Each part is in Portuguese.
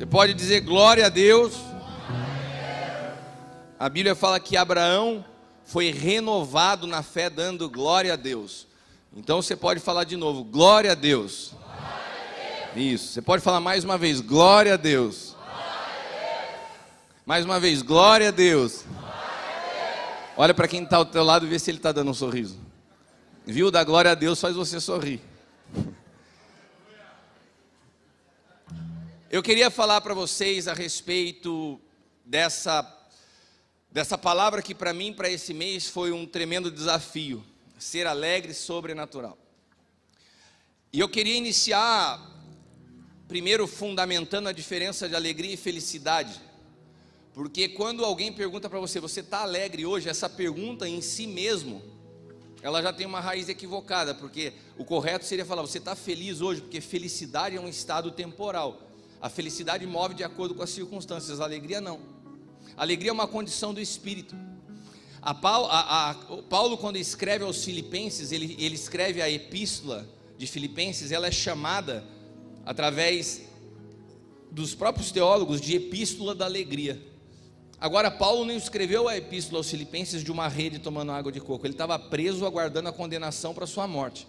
Você pode dizer glória a Deus. A Bíblia fala que Abraão foi renovado na fé, dando glória a Deus. Então você pode falar de novo, glória a Deus. Isso, você pode falar mais uma vez, glória a Deus. Mais uma vez, glória a Deus. Olha para quem está ao teu lado e vê se ele está dando um sorriso. Viu? Da glória a Deus faz você sorrir. Eu queria falar para vocês a respeito dessa, dessa palavra que para mim, para esse mês, foi um tremendo desafio: ser alegre sobrenatural. E eu queria iniciar, primeiro, fundamentando a diferença de alegria e felicidade. Porque quando alguém pergunta para você, você está alegre hoje? Essa pergunta em si mesmo, ela já tem uma raiz equivocada, porque o correto seria falar, você está feliz hoje? Porque felicidade é um estado temporal. A felicidade move de acordo com as circunstâncias, a alegria não. A alegria é uma condição do espírito. A Paulo, a, a, Paulo, quando escreve aos Filipenses, ele, ele escreve a epístola de Filipenses, ela é chamada, através dos próprios teólogos, de epístola da alegria. Agora, Paulo não escreveu a epístola aos Filipenses de uma rede tomando água de coco, ele estava preso aguardando a condenação para sua morte.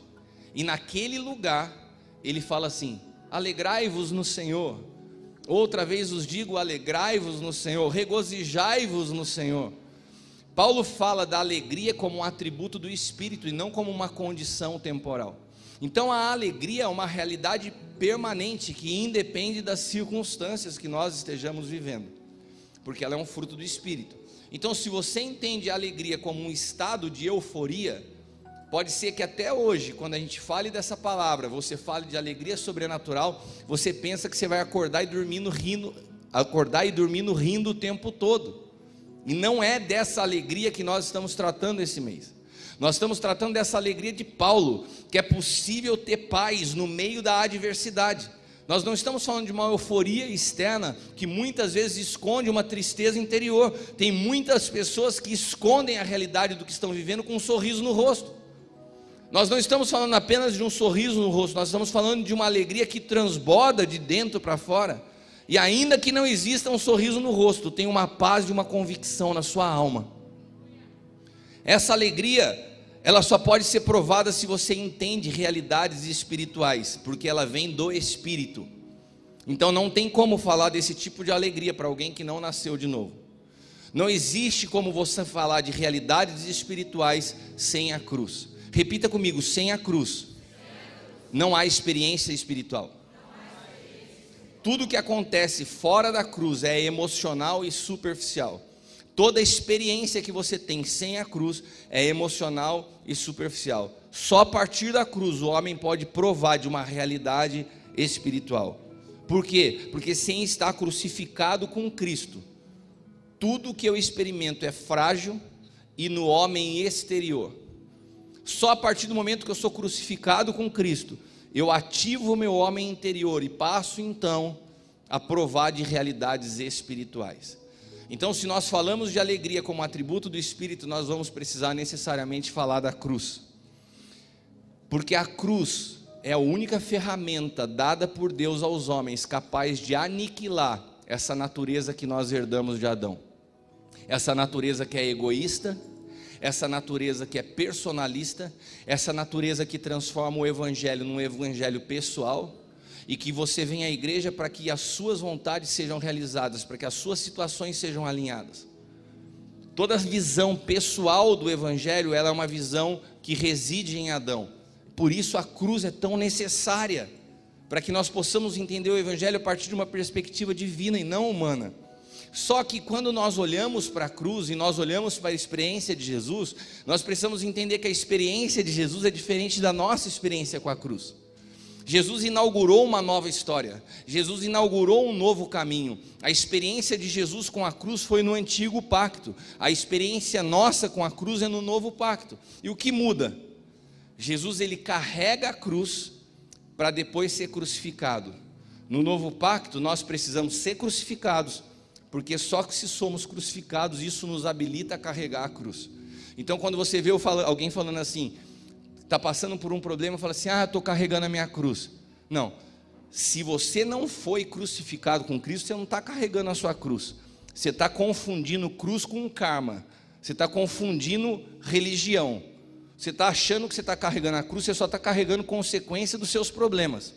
E naquele lugar, ele fala assim: alegrai-vos no Senhor. Outra vez os digo: alegrai-vos no Senhor, regozijai-vos no Senhor. Paulo fala da alegria como um atributo do espírito e não como uma condição temporal. Então a alegria é uma realidade permanente que independe das circunstâncias que nós estejamos vivendo, porque ela é um fruto do espírito. Então, se você entende a alegria como um estado de euforia, Pode ser que até hoje, quando a gente fale dessa palavra, você fale de alegria sobrenatural, você pensa que você vai acordar e dormindo rindo, acordar e dormindo rindo o tempo todo. E não é dessa alegria que nós estamos tratando esse mês. Nós estamos tratando dessa alegria de Paulo, que é possível ter paz no meio da adversidade. Nós não estamos falando de uma euforia externa que muitas vezes esconde uma tristeza interior. Tem muitas pessoas que escondem a realidade do que estão vivendo com um sorriso no rosto. Nós não estamos falando apenas de um sorriso no rosto, nós estamos falando de uma alegria que transborda de dentro para fora. E ainda que não exista um sorriso no rosto, tem uma paz e uma convicção na sua alma. Essa alegria, ela só pode ser provada se você entende realidades espirituais, porque ela vem do espírito. Então não tem como falar desse tipo de alegria para alguém que não nasceu de novo. Não existe como você falar de realidades espirituais sem a cruz. Repita comigo: sem a cruz, não há experiência espiritual. Tudo que acontece fora da cruz é emocional e superficial. Toda experiência que você tem sem a cruz é emocional e superficial. Só a partir da cruz o homem pode provar de uma realidade espiritual. Por quê? Porque sem estar crucificado com Cristo, tudo que eu experimento é frágil e no homem exterior. Só a partir do momento que eu sou crucificado com Cristo, eu ativo o meu homem interior e passo então a provar de realidades espirituais. Então, se nós falamos de alegria como atributo do Espírito, nós vamos precisar necessariamente falar da cruz, porque a cruz é a única ferramenta dada por Deus aos homens capaz de aniquilar essa natureza que nós herdamos de Adão, essa natureza que é egoísta, essa natureza que é personalista, essa natureza que transforma o evangelho num evangelho pessoal, e que você vem à igreja para que as suas vontades sejam realizadas, para que as suas situações sejam alinhadas. Toda visão pessoal do evangelho, ela é uma visão que reside em Adão. Por isso a cruz é tão necessária, para que nós possamos entender o evangelho a partir de uma perspectiva divina e não humana. Só que quando nós olhamos para a cruz e nós olhamos para a experiência de Jesus, nós precisamos entender que a experiência de Jesus é diferente da nossa experiência com a cruz. Jesus inaugurou uma nova história, Jesus inaugurou um novo caminho. A experiência de Jesus com a cruz foi no antigo pacto, a experiência nossa com a cruz é no novo pacto. E o que muda? Jesus ele carrega a cruz para depois ser crucificado. No novo pacto, nós precisamos ser crucificados porque só que se somos crucificados, isso nos habilita a carregar a cruz. Então, quando você vê alguém falando assim, está passando por um problema, fala assim: Ah, estou carregando a minha cruz. Não, se você não foi crucificado com Cristo, você não está carregando a sua cruz. Você está confundindo cruz com karma. Você está confundindo religião. Você está achando que você está carregando a cruz, você só está carregando consequência dos seus problemas.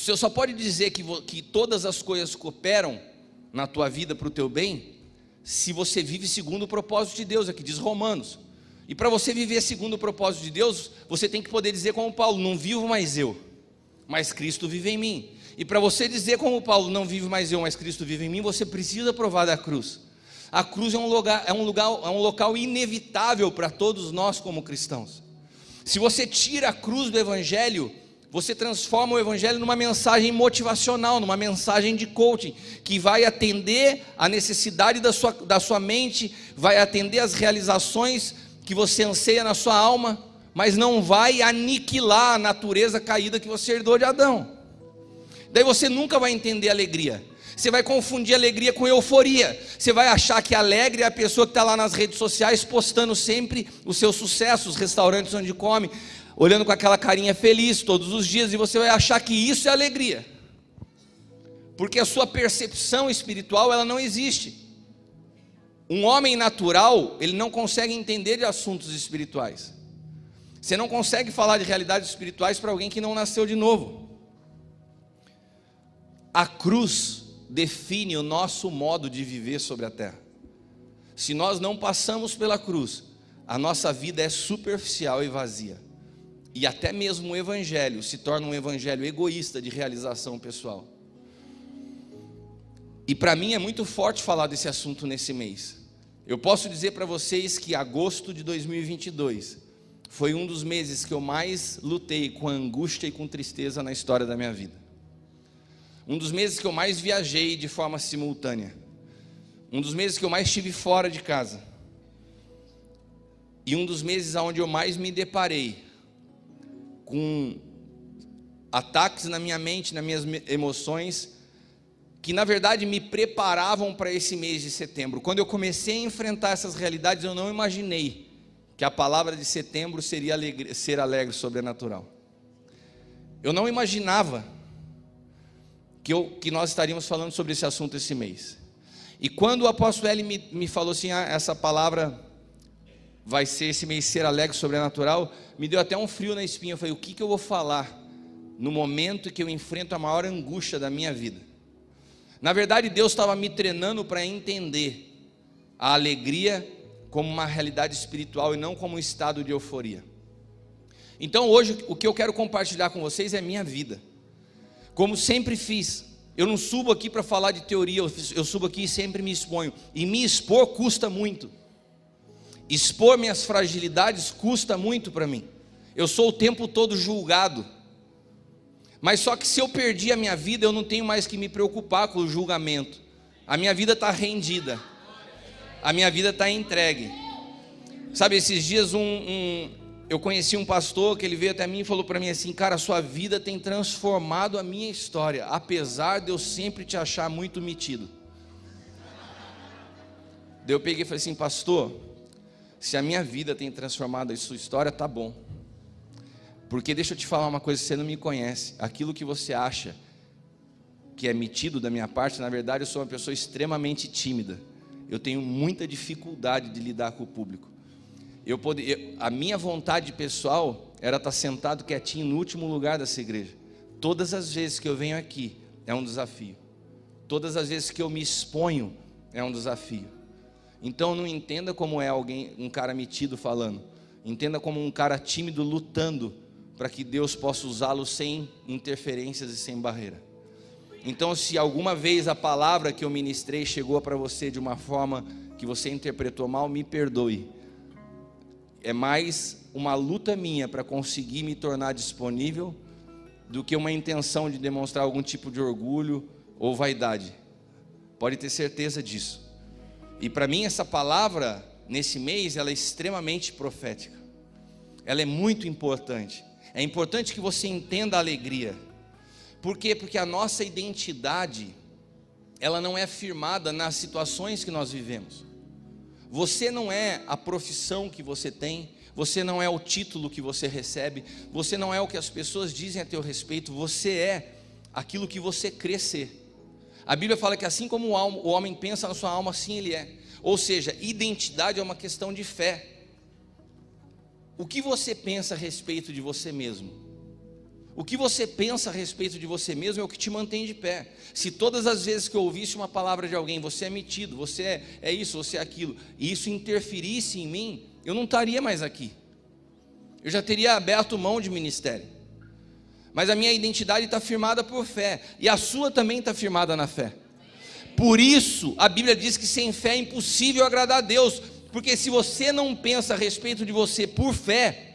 Você só pode dizer que, que todas as coisas cooperam na tua vida para o teu bem, se você vive segundo o propósito de Deus, é que diz Romanos. E para você viver segundo o propósito de Deus, você tem que poder dizer como Paulo: não vivo mais eu, mas Cristo vive em mim. E para você dizer como Paulo, não vive mais eu, mas Cristo vive em mim, você precisa provar da cruz. A cruz é um lugar, é um lugar, é um local inevitável para todos nós como cristãos. Se você tira a cruz do evangelho, você transforma o evangelho numa mensagem motivacional, numa mensagem de coaching, que vai atender a necessidade da sua, da sua mente, vai atender as realizações que você anseia na sua alma, mas não vai aniquilar a natureza caída que você herdou de Adão. Daí você nunca vai entender alegria. Você vai confundir alegria com euforia. Você vai achar que alegre é a pessoa que está lá nas redes sociais postando sempre os seus sucessos, os restaurantes onde come olhando com aquela carinha feliz todos os dias, e você vai achar que isso é alegria, porque a sua percepção espiritual ela não existe. Um homem natural, ele não consegue entender de assuntos espirituais. Você não consegue falar de realidades espirituais para alguém que não nasceu de novo. A cruz define o nosso modo de viver sobre a terra. Se nós não passamos pela cruz, a nossa vida é superficial e vazia e até mesmo o evangelho se torna um evangelho egoísta de realização pessoal. E para mim é muito forte falar desse assunto nesse mês. Eu posso dizer para vocês que agosto de 2022 foi um dos meses que eu mais lutei com angústia e com tristeza na história da minha vida. Um dos meses que eu mais viajei de forma simultânea. Um dos meses que eu mais estive fora de casa. E um dos meses onde eu mais me deparei com ataques na minha mente, nas minhas emoções, que na verdade me preparavam para esse mês de setembro. Quando eu comecei a enfrentar essas realidades, eu não imaginei que a palavra de setembro seria alegre, ser alegre, sobrenatural. Eu não imaginava que, eu, que nós estaríamos falando sobre esse assunto esse mês. E quando o apóstolo L me, me falou assim, ah, essa palavra vai ser esse mês ser alegre, sobrenatural, me deu até um frio na espinha. Eu falei, o que, que eu vou falar no momento que eu enfrento a maior angústia da minha vida? Na verdade, Deus estava me treinando para entender a alegria como uma realidade espiritual e não como um estado de euforia. Então, hoje, o que eu quero compartilhar com vocês é minha vida. Como sempre fiz, eu não subo aqui para falar de teoria, eu subo aqui e sempre me exponho. E me expor custa muito. Expor minhas fragilidades custa muito para mim. Eu sou o tempo todo julgado. Mas só que se eu perdi a minha vida, eu não tenho mais que me preocupar com o julgamento. A minha vida está rendida. A minha vida está entregue. Sabe, esses dias um, um, eu conheci um pastor que ele veio até mim e falou para mim assim, cara, sua vida tem transformado a minha história, apesar de eu sempre te achar muito metido. Daí eu peguei e falei assim, pastor, se a minha vida tem transformado a sua história, tá bom. Porque deixa eu te falar uma coisa, você não me conhece. Aquilo que você acha que é metido da minha parte, na verdade eu sou uma pessoa extremamente tímida. Eu tenho muita dificuldade de lidar com o público. Eu pode, eu, a minha vontade pessoal era estar sentado quietinho no último lugar dessa igreja. Todas as vezes que eu venho aqui é um desafio. Todas as vezes que eu me exponho é um desafio. Então não entenda como é alguém, um cara metido falando. Entenda como um cara tímido lutando para que Deus possa usá-lo sem interferências e sem barreira. Então, se alguma vez a palavra que eu ministrei chegou para você de uma forma que você interpretou mal, me perdoe. É mais uma luta minha para conseguir me tornar disponível do que uma intenção de demonstrar algum tipo de orgulho ou vaidade. Pode ter certeza disso. E para mim essa palavra nesse mês ela é extremamente profética. Ela é muito importante. É importante que você entenda a alegria. Por quê? Porque a nossa identidade ela não é firmada nas situações que nós vivemos. Você não é a profissão que você tem, você não é o título que você recebe, você não é o que as pessoas dizem a teu respeito, você é aquilo que você crê ser. A Bíblia fala que assim como o homem pensa na sua alma, assim ele é. Ou seja, identidade é uma questão de fé. O que você pensa a respeito de você mesmo? O que você pensa a respeito de você mesmo é o que te mantém de pé. Se todas as vezes que eu ouvisse uma palavra de alguém, você é metido, você é, é isso, você é aquilo, e isso interferisse em mim, eu não estaria mais aqui. Eu já teria aberto mão de ministério. Mas a minha identidade está firmada por fé, e a sua também está firmada na fé. Por isso, a Bíblia diz que sem fé é impossível agradar a Deus, porque se você não pensa a respeito de você por fé,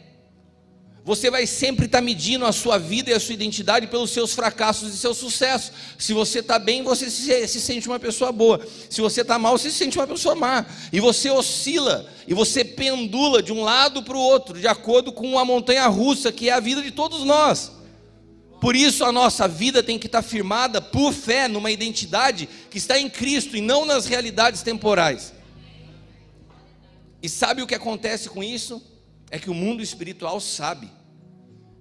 você vai sempre estar tá medindo a sua vida e a sua identidade pelos seus fracassos e seus sucessos. Se você está bem, você se, se, sente uma pessoa boa. Se você está mal, você se sente uma pessoa má. E você oscila, e você pendula de um lado para o outro, de acordo com uma montanha russa, que é a vida de todos nós. Por isso a nossa vida tem que estar firmada por fé numa identidade que está em Cristo e não nas realidades temporais. E sabe o que acontece com isso? É que o mundo espiritual sabe.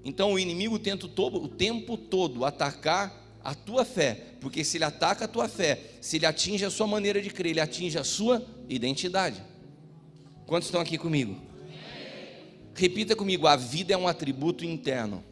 Então o inimigo tenta o tempo todo atacar a tua fé, porque se ele ataca a tua fé, se ele atinge a sua maneira de crer, ele atinge a sua identidade. Quantos estão aqui comigo? Repita comigo: a vida é um atributo interno.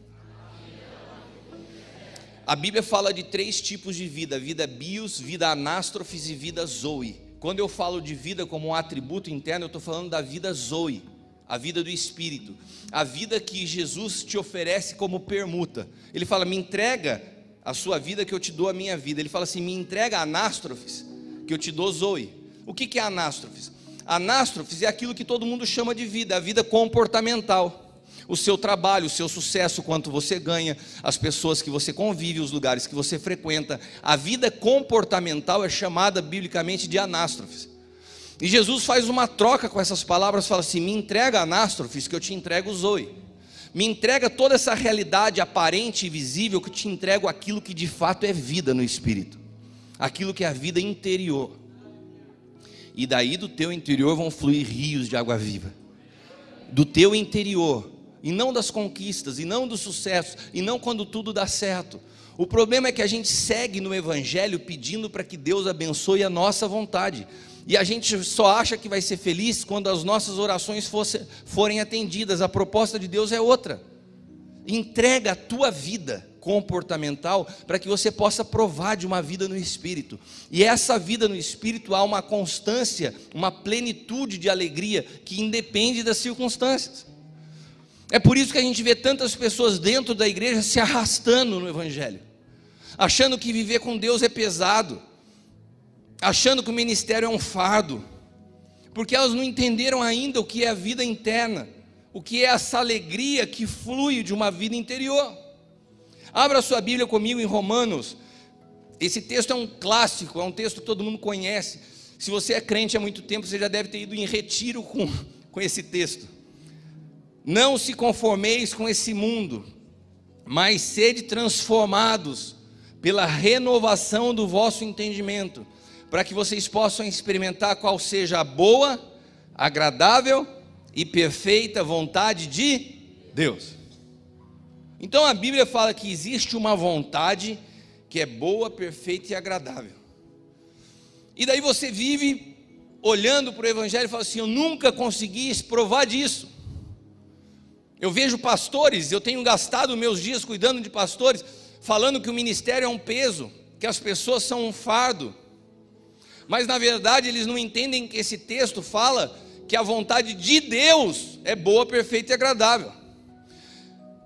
A Bíblia fala de três tipos de vida: vida bios, vida anástrofes e vida zoe. Quando eu falo de vida como um atributo interno, eu estou falando da vida zoe a vida do Espírito, a vida que Jesus te oferece como permuta. Ele fala: me entrega a sua vida que eu te dou a minha vida. Ele fala assim: me entrega anástrofes que eu te dou zoe. O que é anástrofes? Anástrofes é aquilo que todo mundo chama de vida, a vida comportamental. O seu trabalho, o seu sucesso, quanto você ganha, as pessoas que você convive, os lugares que você frequenta. A vida comportamental é chamada biblicamente de anástrofes. E Jesus faz uma troca com essas palavras, fala assim: me entrega anástrofes, que eu te entrego zoe. Me entrega toda essa realidade aparente e visível, que eu te entrego aquilo que de fato é vida no espírito, aquilo que é a vida interior. E daí do teu interior vão fluir rios de água viva. Do teu interior, e não das conquistas, e não do sucesso, e não quando tudo dá certo. O problema é que a gente segue no Evangelho pedindo para que Deus abençoe a nossa vontade. E a gente só acha que vai ser feliz quando as nossas orações fosse, forem atendidas. A proposta de Deus é outra. Entrega a tua vida comportamental para que você possa provar de uma vida no espírito. E essa vida no espírito há uma constância, uma plenitude de alegria que independe das circunstâncias. É por isso que a gente vê tantas pessoas dentro da igreja se arrastando no evangelho, achando que viver com Deus é pesado achando que o ministério é um fardo, porque elas não entenderam ainda o que é a vida interna, o que é essa alegria que flui de uma vida interior. Abra sua Bíblia comigo em Romanos. Esse texto é um clássico, é um texto que todo mundo conhece. Se você é crente há muito tempo, você já deve ter ido em retiro com, com esse texto. Não se conformeis com esse mundo, mas sede transformados pela renovação do vosso entendimento, para que vocês possam experimentar qual seja a boa, agradável e perfeita vontade de Deus. Então a Bíblia fala que existe uma vontade que é boa, perfeita e agradável. E daí você vive olhando para o Evangelho e fala assim: Eu nunca consegui provar disso. Eu vejo pastores, eu tenho gastado meus dias cuidando de pastores, falando que o ministério é um peso, que as pessoas são um fardo mas na verdade eles não entendem que esse texto fala que a vontade de Deus é boa, perfeita e agradável.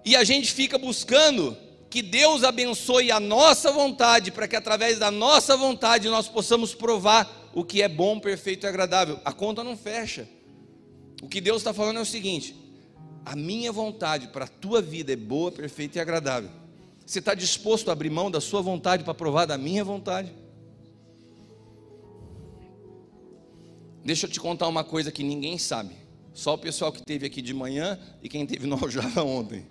E a gente fica buscando que Deus abençoe a nossa vontade, para que através da nossa vontade nós possamos provar o que é bom, perfeito e agradável. A conta não fecha. O que Deus está falando é o seguinte: a minha vontade para a tua vida é boa, perfeita e agradável. Você está disposto a abrir mão da sua vontade para provar da minha vontade? Deixa eu te contar uma coisa que ninguém sabe. Só o pessoal que esteve aqui de manhã e quem esteve no Aljava ontem.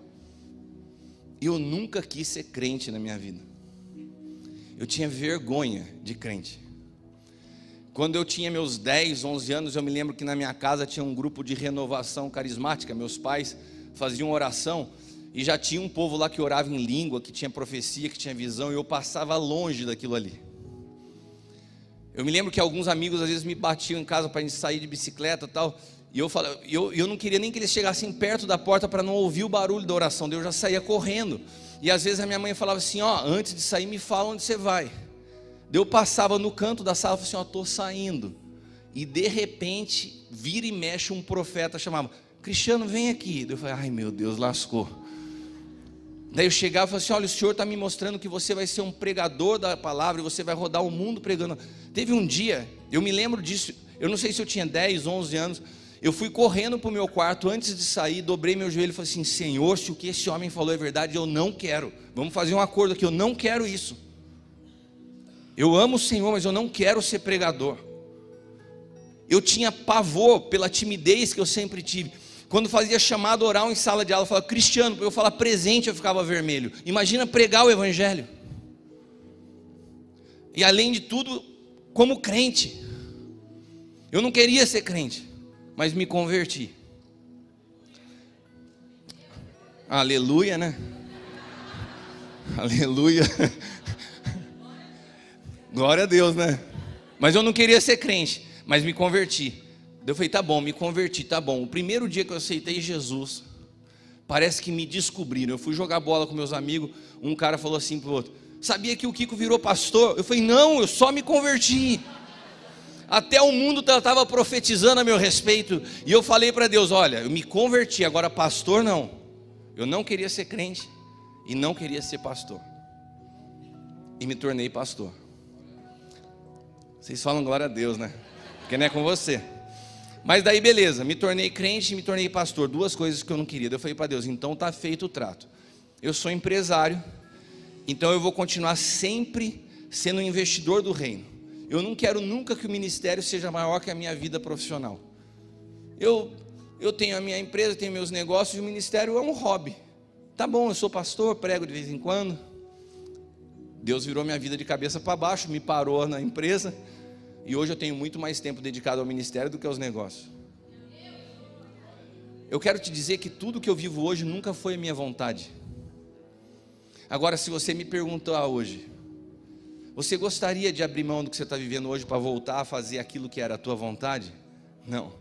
Eu nunca quis ser crente na minha vida. Eu tinha vergonha de crente. Quando eu tinha meus 10, 11 anos, eu me lembro que na minha casa tinha um grupo de renovação carismática. Meus pais faziam oração e já tinha um povo lá que orava em língua, que tinha profecia, que tinha visão, e eu passava longe daquilo ali. Eu me lembro que alguns amigos às vezes me batiam em casa para a gente sair de bicicleta e tal, e eu, falava, eu, eu não queria nem que eles chegassem perto da porta para não ouvir o barulho da oração, eu já saía correndo. E às vezes a minha mãe falava assim: Ó, antes de sair, me fala onde você vai. Eu passava no canto da sala e falava assim: Ó, estou saindo. E de repente, vira e mexe um profeta chamava: Cristiano, vem aqui. Eu falei: Ai meu Deus, lascou. Daí eu chegava e falava assim: Olha, o senhor está me mostrando que você vai ser um pregador da palavra e você vai rodar o mundo pregando. Teve um dia, eu me lembro disso, eu não sei se eu tinha 10, 11 anos. Eu fui correndo para o meu quarto antes de sair, dobrei meu joelho e falei assim: Senhor, se o que esse homem falou é verdade, eu não quero. Vamos fazer um acordo aqui, eu não quero isso. Eu amo o Senhor, mas eu não quero ser pregador. Eu tinha pavor pela timidez que eu sempre tive. Quando fazia chamado oral em sala de aula, eu falava, Cristiano, eu falar presente, eu ficava vermelho. Imagina pregar o Evangelho. E além de tudo, como crente. Eu não queria ser crente, mas me converti. Aleluia, né? Aleluia. Glória a Deus, né? Mas eu não queria ser crente, mas me converti. Eu falei, tá bom, me converti, tá bom. O primeiro dia que eu aceitei Jesus, parece que me descobriram. Eu fui jogar bola com meus amigos, um cara falou assim pro outro: Sabia que o Kiko virou pastor? Eu falei, não, eu só me converti. Até o mundo estava profetizando a meu respeito. E eu falei para Deus: Olha, eu me converti, agora pastor não. Eu não queria ser crente e não queria ser pastor. E me tornei pastor. Vocês falam glória a Deus, né? Porque não é com você. Mas daí beleza, me tornei crente e me tornei pastor, duas coisas que eu não queria. Eu falei para Deus, então está feito o trato. Eu sou empresário, então eu vou continuar sempre sendo um investidor do reino. Eu não quero nunca que o ministério seja maior que a minha vida profissional. Eu eu tenho a minha empresa, tenho meus negócios e o ministério é um hobby. Tá bom, eu sou pastor, prego de vez em quando. Deus virou minha vida de cabeça para baixo, me parou na empresa e hoje eu tenho muito mais tempo dedicado ao ministério do que aos negócios. Eu quero te dizer que tudo que eu vivo hoje nunca foi a minha vontade. Agora, se você me perguntar hoje, você gostaria de abrir mão do que você está vivendo hoje para voltar a fazer aquilo que era a tua vontade? Não.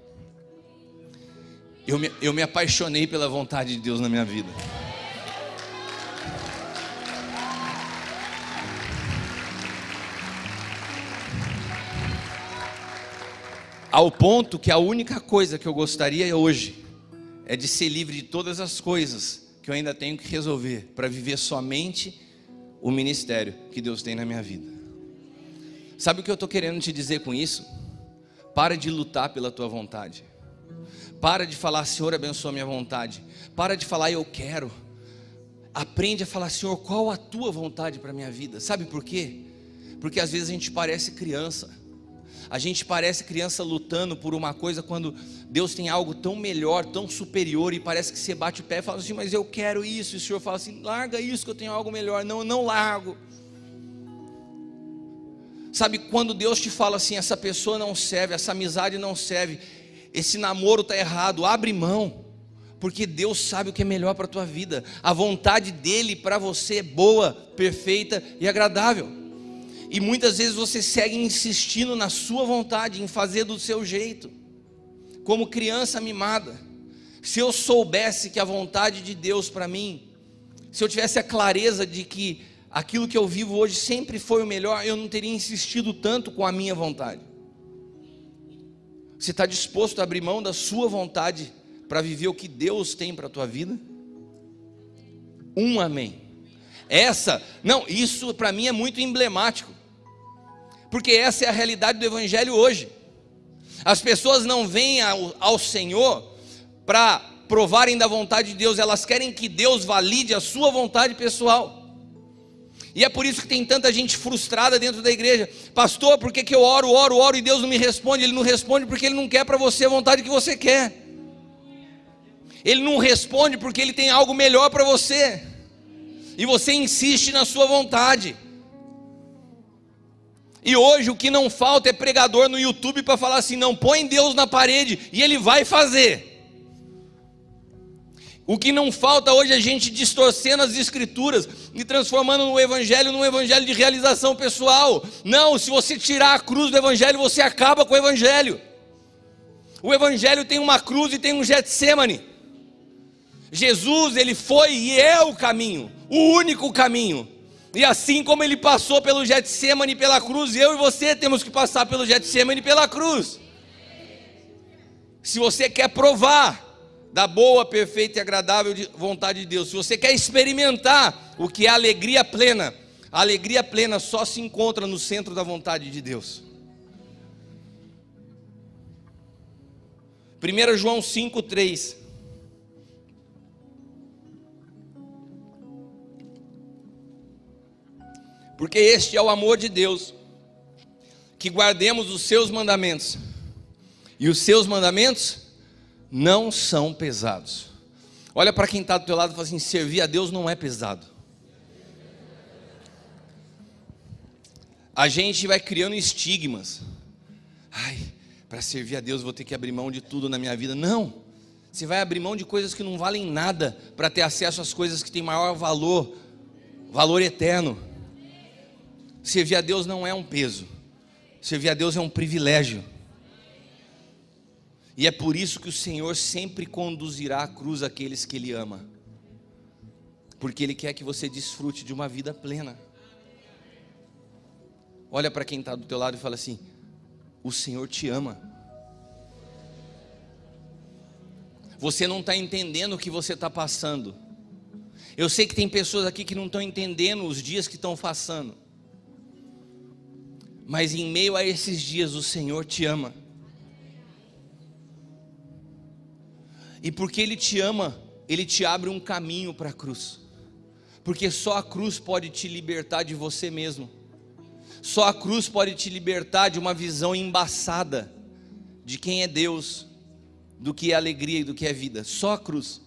Eu me, eu me apaixonei pela vontade de Deus na minha vida. Ao ponto que a única coisa que eu gostaria hoje é de ser livre de todas as coisas que eu ainda tenho que resolver para viver somente o ministério que Deus tem na minha vida. Sabe o que eu estou querendo te dizer com isso? Para de lutar pela tua vontade. Para de falar, Senhor, abençoa minha vontade. Para de falar, eu quero. Aprende a falar, Senhor, qual a tua vontade para a minha vida? Sabe por quê? Porque às vezes a gente parece criança a gente parece criança lutando por uma coisa quando Deus tem algo tão melhor, tão superior e parece que você bate o pé e fala assim: "Mas eu quero isso". E o Senhor fala assim: "Larga isso que eu tenho algo melhor". Não, eu não largo. Sabe quando Deus te fala assim: essa pessoa não serve, essa amizade não serve, esse namoro está errado, abre mão, porque Deus sabe o que é melhor para a tua vida, a vontade dele para você é boa, perfeita e agradável. E muitas vezes você segue insistindo na sua vontade, em fazer do seu jeito, como criança mimada. Se eu soubesse que a vontade de Deus para mim, se eu tivesse a clareza de que aquilo que eu vivo hoje sempre foi o melhor, eu não teria insistido tanto com a minha vontade. Você está disposto a abrir mão da sua vontade para viver o que Deus tem para a tua vida? Um amém. Essa, não, isso para mim é muito emblemático porque essa é a realidade do Evangelho hoje. As pessoas não vêm ao, ao Senhor para provarem da vontade de Deus, elas querem que Deus valide a sua vontade pessoal. E é por isso que tem tanta gente frustrada dentro da igreja. Pastor, por que, que eu oro, oro, oro e Deus não me responde? Ele não responde porque Ele não quer para você a vontade que você quer. Ele não responde porque Ele tem algo melhor para você. E você insiste na sua vontade. E hoje o que não falta é pregador no YouTube para falar assim: não põe Deus na parede e ele vai fazer. O que não falta hoje é gente distorcendo as escrituras e transformando o evangelho num evangelho de realização pessoal. Não, se você tirar a cruz do evangelho, você acaba com o evangelho. O evangelho tem uma cruz e tem um Getsemane. Jesus, ele foi e é o caminho, o único caminho. E assim como ele passou pelo Getsemane e pela cruz, eu e você temos que passar pelo Getsemane e pela cruz. Se você quer provar da boa, perfeita e agradável vontade de Deus. Se você quer experimentar o que é alegria plena, a alegria plena só se encontra no centro da vontade de Deus. 1 João 5,3 Porque este é o amor de Deus, que guardemos os seus mandamentos, e os seus mandamentos não são pesados. Olha para quem está do teu lado e fala assim: servir a Deus não é pesado. A gente vai criando estigmas. Ai, para servir a Deus vou ter que abrir mão de tudo na minha vida. Não. Você vai abrir mão de coisas que não valem nada para ter acesso às coisas que têm maior valor, valor eterno. Servir a Deus não é um peso. Servir a Deus é um privilégio. E é por isso que o Senhor sempre conduzirá à cruz aqueles que Ele ama, porque Ele quer que você desfrute de uma vida plena. Olha para quem está do teu lado e fala assim: o Senhor te ama. Você não está entendendo o que você está passando. Eu sei que tem pessoas aqui que não estão entendendo os dias que estão passando. Mas em meio a esses dias o Senhor te ama. E porque Ele te ama, Ele te abre um caminho para a cruz. Porque só a cruz pode te libertar de você mesmo. Só a cruz pode te libertar de uma visão embaçada de quem é Deus, do que é alegria e do que é vida. Só a cruz.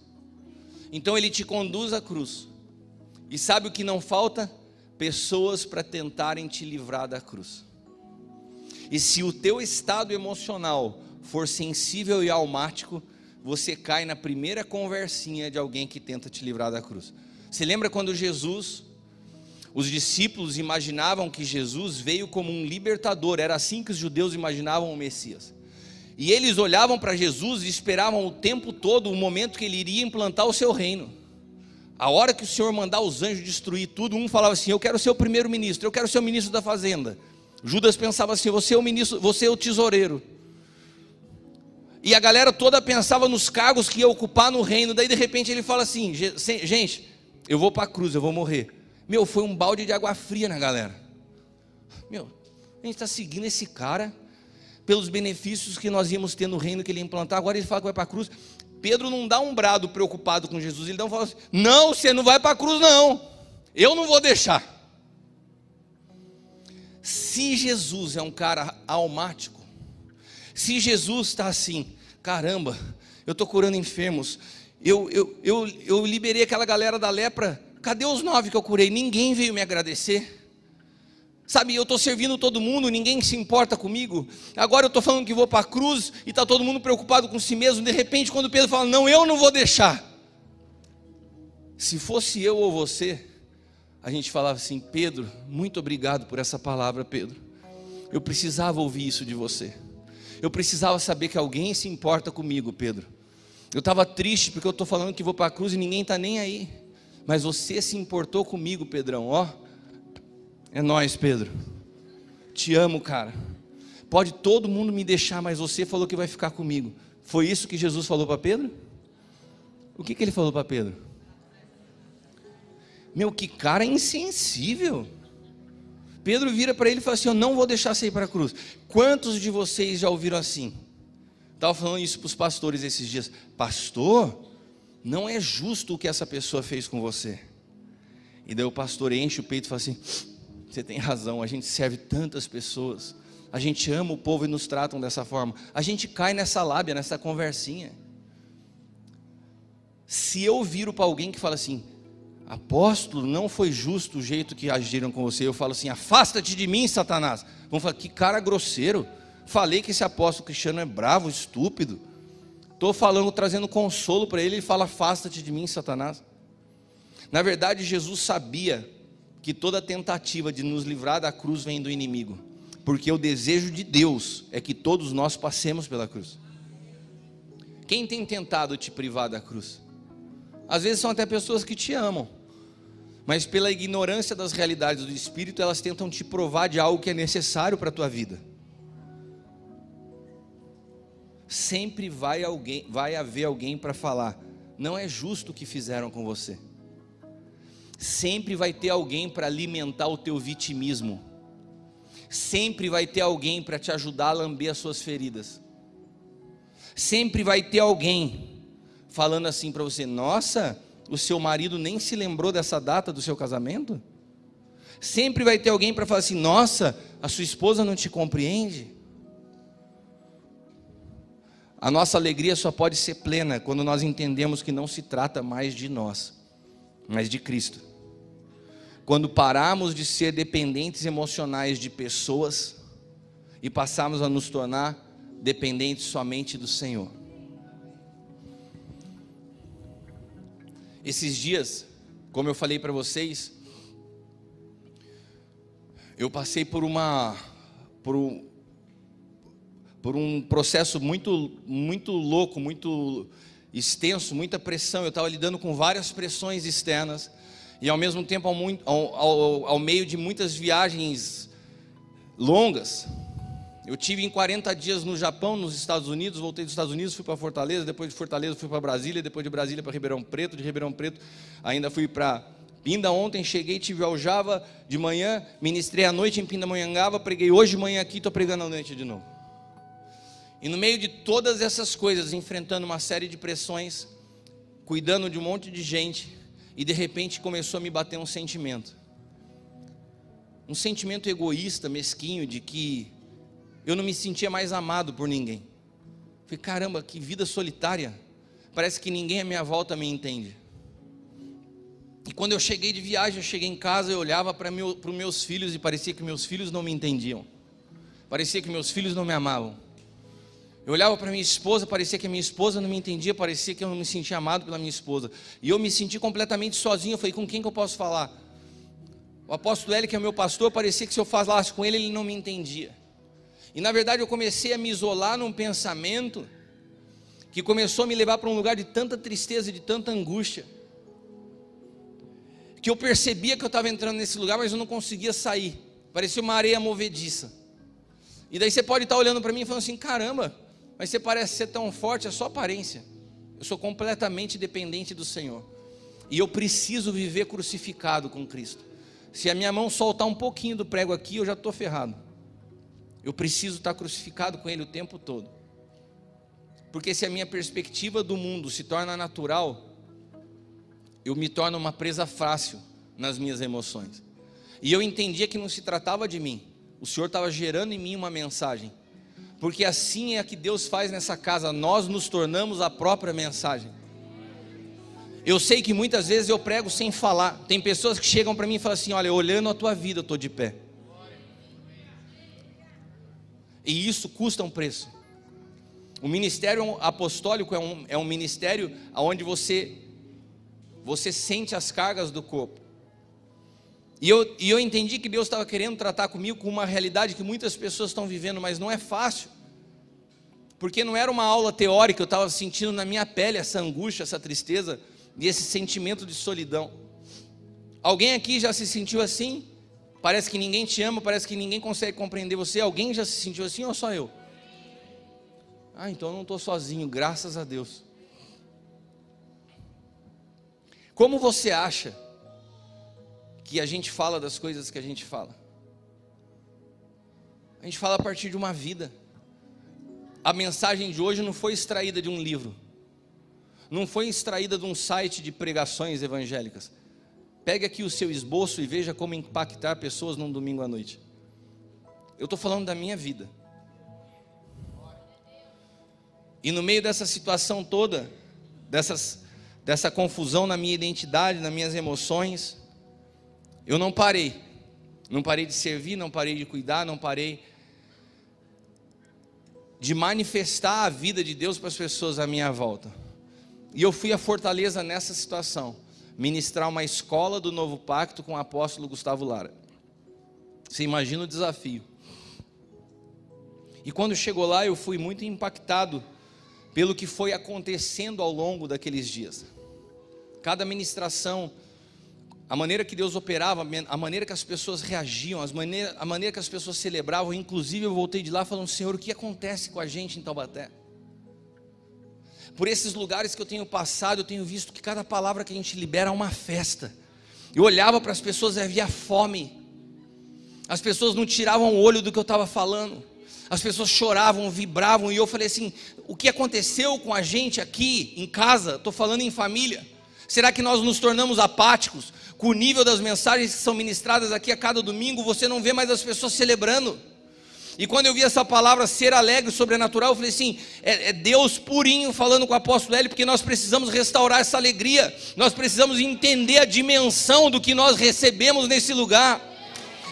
Então Ele te conduz à cruz. E sabe o que não falta? Pessoas para tentarem te livrar da cruz. E se o teu estado emocional for sensível e almático, você cai na primeira conversinha de alguém que tenta te livrar da cruz. Você lembra quando Jesus, os discípulos imaginavam que Jesus veio como um libertador, era assim que os judeus imaginavam o Messias. E eles olhavam para Jesus e esperavam o tempo todo o momento que ele iria implantar o seu reino. A hora que o Senhor mandar os anjos destruir tudo, um falava assim: Eu quero ser o primeiro-ministro, eu quero ser o ministro da fazenda. Judas pensava assim: Você é o ministro, você é o tesoureiro. E a galera toda pensava nos cargos que ia ocupar no reino. Daí de repente ele fala assim: gente, eu vou para a cruz, eu vou morrer. Meu, foi um balde de água fria na galera. Meu, a gente está seguindo esse cara pelos benefícios que nós íamos ter no reino que ele ia implantar. Agora ele fala que vai para a cruz. Pedro não dá um brado preocupado com Jesus. Ele não fala assim: não, você não vai para a cruz, não. Eu não vou deixar. Se Jesus é um cara almático, se Jesus está assim, caramba, eu estou curando enfermos, eu, eu, eu, eu liberei aquela galera da lepra, cadê os nove que eu curei? Ninguém veio me agradecer. Sabe, eu estou servindo todo mundo, ninguém se importa comigo. Agora eu estou falando que vou para a cruz e está todo mundo preocupado com si mesmo. De repente, quando Pedro fala, não, eu não vou deixar. Se fosse eu ou você, a gente falava assim: Pedro, muito obrigado por essa palavra, Pedro. Eu precisava ouvir isso de você. Eu precisava saber que alguém se importa comigo, Pedro. Eu estava triste porque eu estou falando que vou para a cruz e ninguém está nem aí. Mas você se importou comigo, Pedrão. Ó, é nós, Pedro. Te amo, cara. Pode todo mundo me deixar, mas você falou que vai ficar comigo. Foi isso que Jesus falou para Pedro? O que, que ele falou para Pedro? Meu, que cara insensível. Pedro vira para ele e fala assim: Eu não vou deixar você ir para a cruz. Quantos de vocês já ouviram assim? Estava falando isso para os pastores esses dias. Pastor, não é justo o que essa pessoa fez com você. E daí o pastor enche o peito e fala assim: Você tem razão, a gente serve tantas pessoas. A gente ama o povo e nos tratam dessa forma. A gente cai nessa lábia, nessa conversinha. Se eu viro para alguém que fala assim, apóstolo, não foi justo o jeito que agiram com você. Eu falo assim: afasta-te de mim, Satanás. Vão falar: que cara grosseiro. Falei que esse apóstolo cristiano é bravo, estúpido. Estou falando, trazendo consolo para ele. Ele fala: afasta-te de mim, Satanás. Na verdade, Jesus sabia que toda tentativa de nos livrar da cruz vem do inimigo, porque o desejo de Deus é que todos nós passemos pela cruz. Quem tem tentado te privar da cruz? Às vezes são até pessoas que te amam, mas pela ignorância das realidades do Espírito, elas tentam te provar de algo que é necessário para a tua vida. Sempre vai, alguém, vai haver alguém para falar: não é justo o que fizeram com você sempre vai ter alguém para alimentar o teu vitimismo. Sempre vai ter alguém para te ajudar a lamber as suas feridas. Sempre vai ter alguém falando assim para você: "Nossa, o seu marido nem se lembrou dessa data do seu casamento?" Sempre vai ter alguém para falar assim: "Nossa, a sua esposa não te compreende?" A nossa alegria só pode ser plena quando nós entendemos que não se trata mais de nós, mas de Cristo. Quando pararmos de ser dependentes emocionais de pessoas e passarmos a nos tornar dependentes somente do Senhor. Esses dias, como eu falei para vocês, eu passei por uma por um, por um processo muito muito louco, muito extenso, muita pressão. Eu estava lidando com várias pressões externas e ao mesmo tempo ao, ao, ao, meio de muitas viagens longas. Eu tive em 40 dias no Japão, nos Estados Unidos, voltei dos Estados Unidos, fui para Fortaleza, depois de Fortaleza fui para Brasília, depois de Brasília para Ribeirão Preto, de Ribeirão Preto ainda fui para Pinda ontem, cheguei, tive Aljava de manhã, ministrei à noite em Pindamonhangaba, preguei hoje de manhã aqui, estou pregando à noite de novo. E no meio de todas essas coisas, enfrentando uma série de pressões, cuidando de um monte de gente, e de repente começou a me bater um sentimento. Um sentimento egoísta, mesquinho, de que eu não me sentia mais amado por ninguém. Falei, caramba, que vida solitária. Parece que ninguém à minha volta me entende. E quando eu cheguei de viagem, eu cheguei em casa, eu olhava para meu, os meus filhos e parecia que meus filhos não me entendiam. Parecia que meus filhos não me amavam. Eu olhava para minha esposa, parecia que a minha esposa não me entendia, parecia que eu não me sentia amado pela minha esposa. E eu me senti completamente sozinho. Eu falei, com quem que eu posso falar? O apóstolo L, que é meu pastor, parecia que se eu falasse com ele, ele não me entendia. E na verdade eu comecei a me isolar num pensamento que começou a me levar para um lugar de tanta tristeza e de tanta angústia. Que eu percebia que eu estava entrando nesse lugar, mas eu não conseguia sair. Parecia uma areia movediça. E daí você pode estar olhando para mim e falando assim: caramba, mas você parece ser tão forte, é só aparência. Eu sou completamente dependente do Senhor. E eu preciso viver crucificado com Cristo. Se a minha mão soltar um pouquinho do prego aqui, eu já estou ferrado. Eu preciso estar crucificado com Ele o tempo todo. Porque se a minha perspectiva do mundo se torna natural, eu me torno uma presa fácil nas minhas emoções. E eu entendia que não se tratava de mim. O Senhor estava gerando em mim uma mensagem porque assim é que Deus faz nessa casa, nós nos tornamos a própria mensagem. Eu sei que muitas vezes eu prego sem falar. Tem pessoas que chegam para mim e falam assim: Olha, olhando a tua vida, eu estou de pé. E isso custa um preço. O ministério apostólico é um, é um ministério onde você, você sente as cargas do corpo. E eu, e eu entendi que Deus estava querendo tratar comigo com uma realidade que muitas pessoas estão vivendo, mas não é fácil. Porque não era uma aula teórica, eu estava sentindo na minha pele essa angústia, essa tristeza e esse sentimento de solidão. Alguém aqui já se sentiu assim? Parece que ninguém te ama, parece que ninguém consegue compreender você. Alguém já se sentiu assim ou só eu? Ah, então eu não estou sozinho, graças a Deus. Como você acha que a gente fala das coisas que a gente fala. A gente fala a partir de uma vida. A mensagem de hoje não foi extraída de um livro, não foi extraída de um site de pregações evangélicas. Pegue aqui o seu esboço e veja como impactar pessoas num domingo à noite. Eu estou falando da minha vida. E no meio dessa situação toda, dessas, dessa confusão na minha identidade, nas minhas emoções, eu não parei. Não parei de servir, não parei de cuidar, não parei de manifestar a vida de Deus para as pessoas à minha volta. E eu fui a Fortaleza nessa situação, ministrar uma escola do novo pacto com o apóstolo Gustavo Lara. Você imagina o desafio. E quando chegou lá, eu fui muito impactado pelo que foi acontecendo ao longo daqueles dias. Cada ministração, a maneira que Deus operava, a maneira que as pessoas reagiam, as maneira, a maneira que as pessoas celebravam, inclusive eu voltei de lá falando: Senhor, o que acontece com a gente em Taubaté? Por esses lugares que eu tenho passado, eu tenho visto que cada palavra que a gente libera é uma festa. Eu olhava para as pessoas e havia fome. As pessoas não tiravam o olho do que eu estava falando as pessoas choravam, vibravam, e eu falei assim: o que aconteceu com a gente aqui em casa? Estou falando em família. Será que nós nos tornamos apáticos? Com o nível das mensagens que são ministradas aqui a cada domingo, você não vê mais as pessoas celebrando. E quando eu vi essa palavra ser alegre, sobrenatural, eu falei assim: é, é, Deus purinho falando com o apóstolo Hélio, porque nós precisamos restaurar essa alegria, nós precisamos entender a dimensão do que nós recebemos nesse lugar,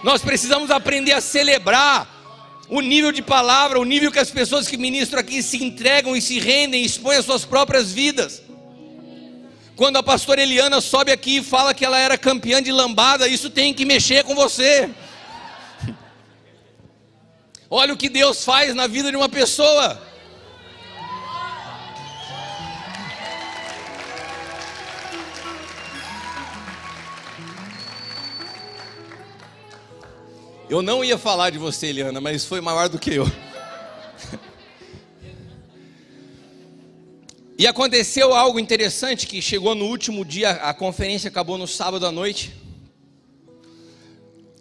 nós precisamos aprender a celebrar, o nível de palavra, o nível que as pessoas que ministram aqui se entregam e se rendem, expõem as suas próprias vidas. Quando a pastora Eliana sobe aqui e fala que ela era campeã de lambada, isso tem que mexer com você. Olha o que Deus faz na vida de uma pessoa. Eu não ia falar de você, Eliana, mas foi maior do que eu. E aconteceu algo interessante que chegou no último dia, a conferência acabou no sábado à noite.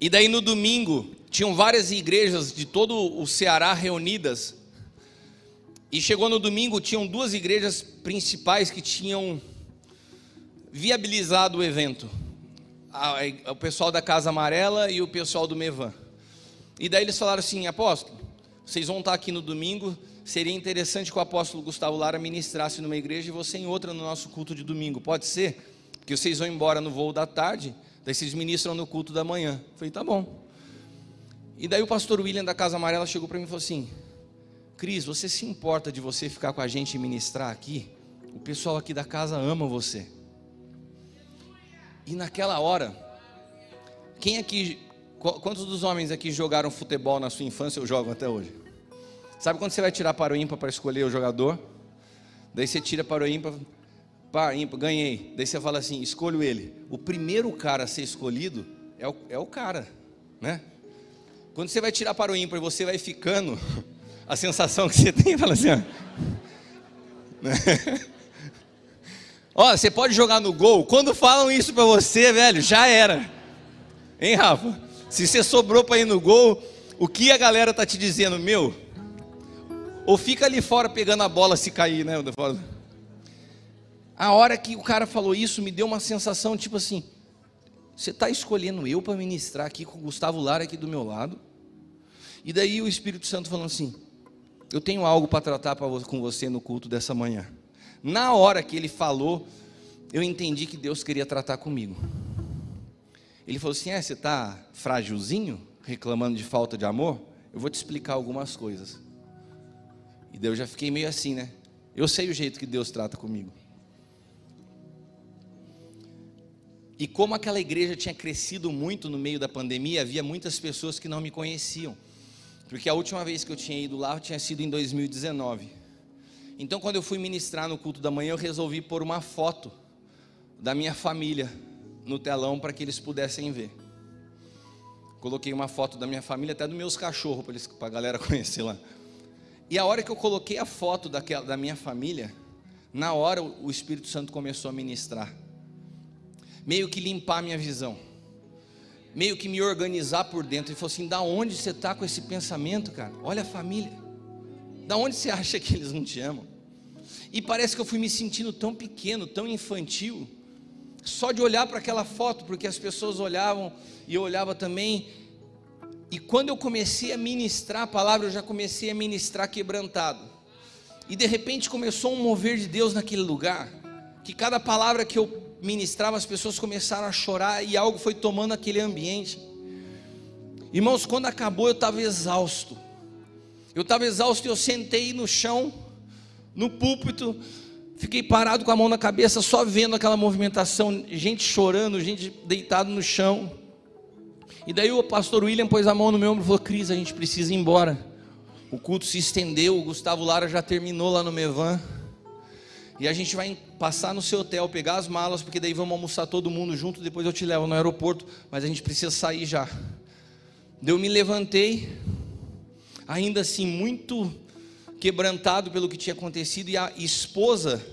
E daí no domingo, tinham várias igrejas de todo o Ceará reunidas. E chegou no domingo, tinham duas igrejas principais que tinham viabilizado o evento o pessoal da Casa Amarela e o pessoal do Mevan. E daí eles falaram assim: apóstolo, vocês vão estar aqui no domingo. Seria interessante que o apóstolo Gustavo Lara ministrasse numa igreja e você em outra no nosso culto de domingo. Pode ser? Porque vocês vão embora no voo da tarde, daí vocês ministram no culto da manhã. Falei, tá bom. E daí o pastor William da Casa Amarela chegou para mim e falou assim: Cris, você se importa de você ficar com a gente e ministrar aqui? O pessoal aqui da casa ama você. E naquela hora, quem aqui, quantos dos homens aqui jogaram futebol na sua infância ou jogam até hoje? Sabe quando você vai tirar para o ímpar para escolher o jogador? Daí você tira para o ímpar, para ímpar, ganhei. Daí você fala assim, escolho ele. O primeiro cara a ser escolhido é o, é o cara, né? Quando você vai tirar para o ímpar e você vai ficando, a sensação que você tem, fala assim, ó. Ó, você pode jogar no gol. Quando falam isso para você, velho, já era. Hein, Rafa? Se você sobrou para ir no gol, o que a galera tá te dizendo, meu? Ou fica ali fora pegando a bola se cair, né? A hora que o cara falou isso, me deu uma sensação tipo assim: você está escolhendo eu para ministrar aqui com o Gustavo Lara aqui do meu lado? E daí o Espírito Santo falando assim: eu tenho algo para tratar pra, com você no culto dessa manhã. Na hora que ele falou, eu entendi que Deus queria tratar comigo. Ele falou assim: é, você está frágilzinho, reclamando de falta de amor? Eu vou te explicar algumas coisas. E daí eu já fiquei meio assim, né? Eu sei o jeito que Deus trata comigo. E como aquela igreja tinha crescido muito no meio da pandemia, havia muitas pessoas que não me conheciam. Porque a última vez que eu tinha ido lá tinha sido em 2019. Então, quando eu fui ministrar no culto da manhã, eu resolvi pôr uma foto da minha família no telão para que eles pudessem ver. Coloquei uma foto da minha família, até dos meus cachorros, para a galera conhecer lá. E a hora que eu coloquei a foto daquela, da minha família, na hora o Espírito Santo começou a ministrar, meio que limpar minha visão, meio que me organizar por dentro. Ele falou assim: da onde você está com esse pensamento, cara? Olha a família. Da onde você acha que eles não te amam? E parece que eu fui me sentindo tão pequeno, tão infantil, só de olhar para aquela foto, porque as pessoas olhavam e eu olhava também. E quando eu comecei a ministrar a palavra, eu já comecei a ministrar quebrantado. E de repente começou um mover de Deus naquele lugar, que cada palavra que eu ministrava, as pessoas começaram a chorar e algo foi tomando aquele ambiente. Irmãos, quando acabou eu estava exausto. Eu estava exausto e eu sentei no chão, no púlpito, fiquei parado com a mão na cabeça, só vendo aquela movimentação, gente chorando, gente deitado no chão. E daí o pastor William pôs a mão no meu ombro e falou: Cris, a gente precisa ir embora. O culto se estendeu, o Gustavo Lara já terminou lá no Mevan. E a gente vai passar no seu hotel, pegar as malas, porque daí vamos almoçar todo mundo junto, depois eu te levo no aeroporto, mas a gente precisa sair já. Eu me levantei, ainda assim muito quebrantado pelo que tinha acontecido, e a esposa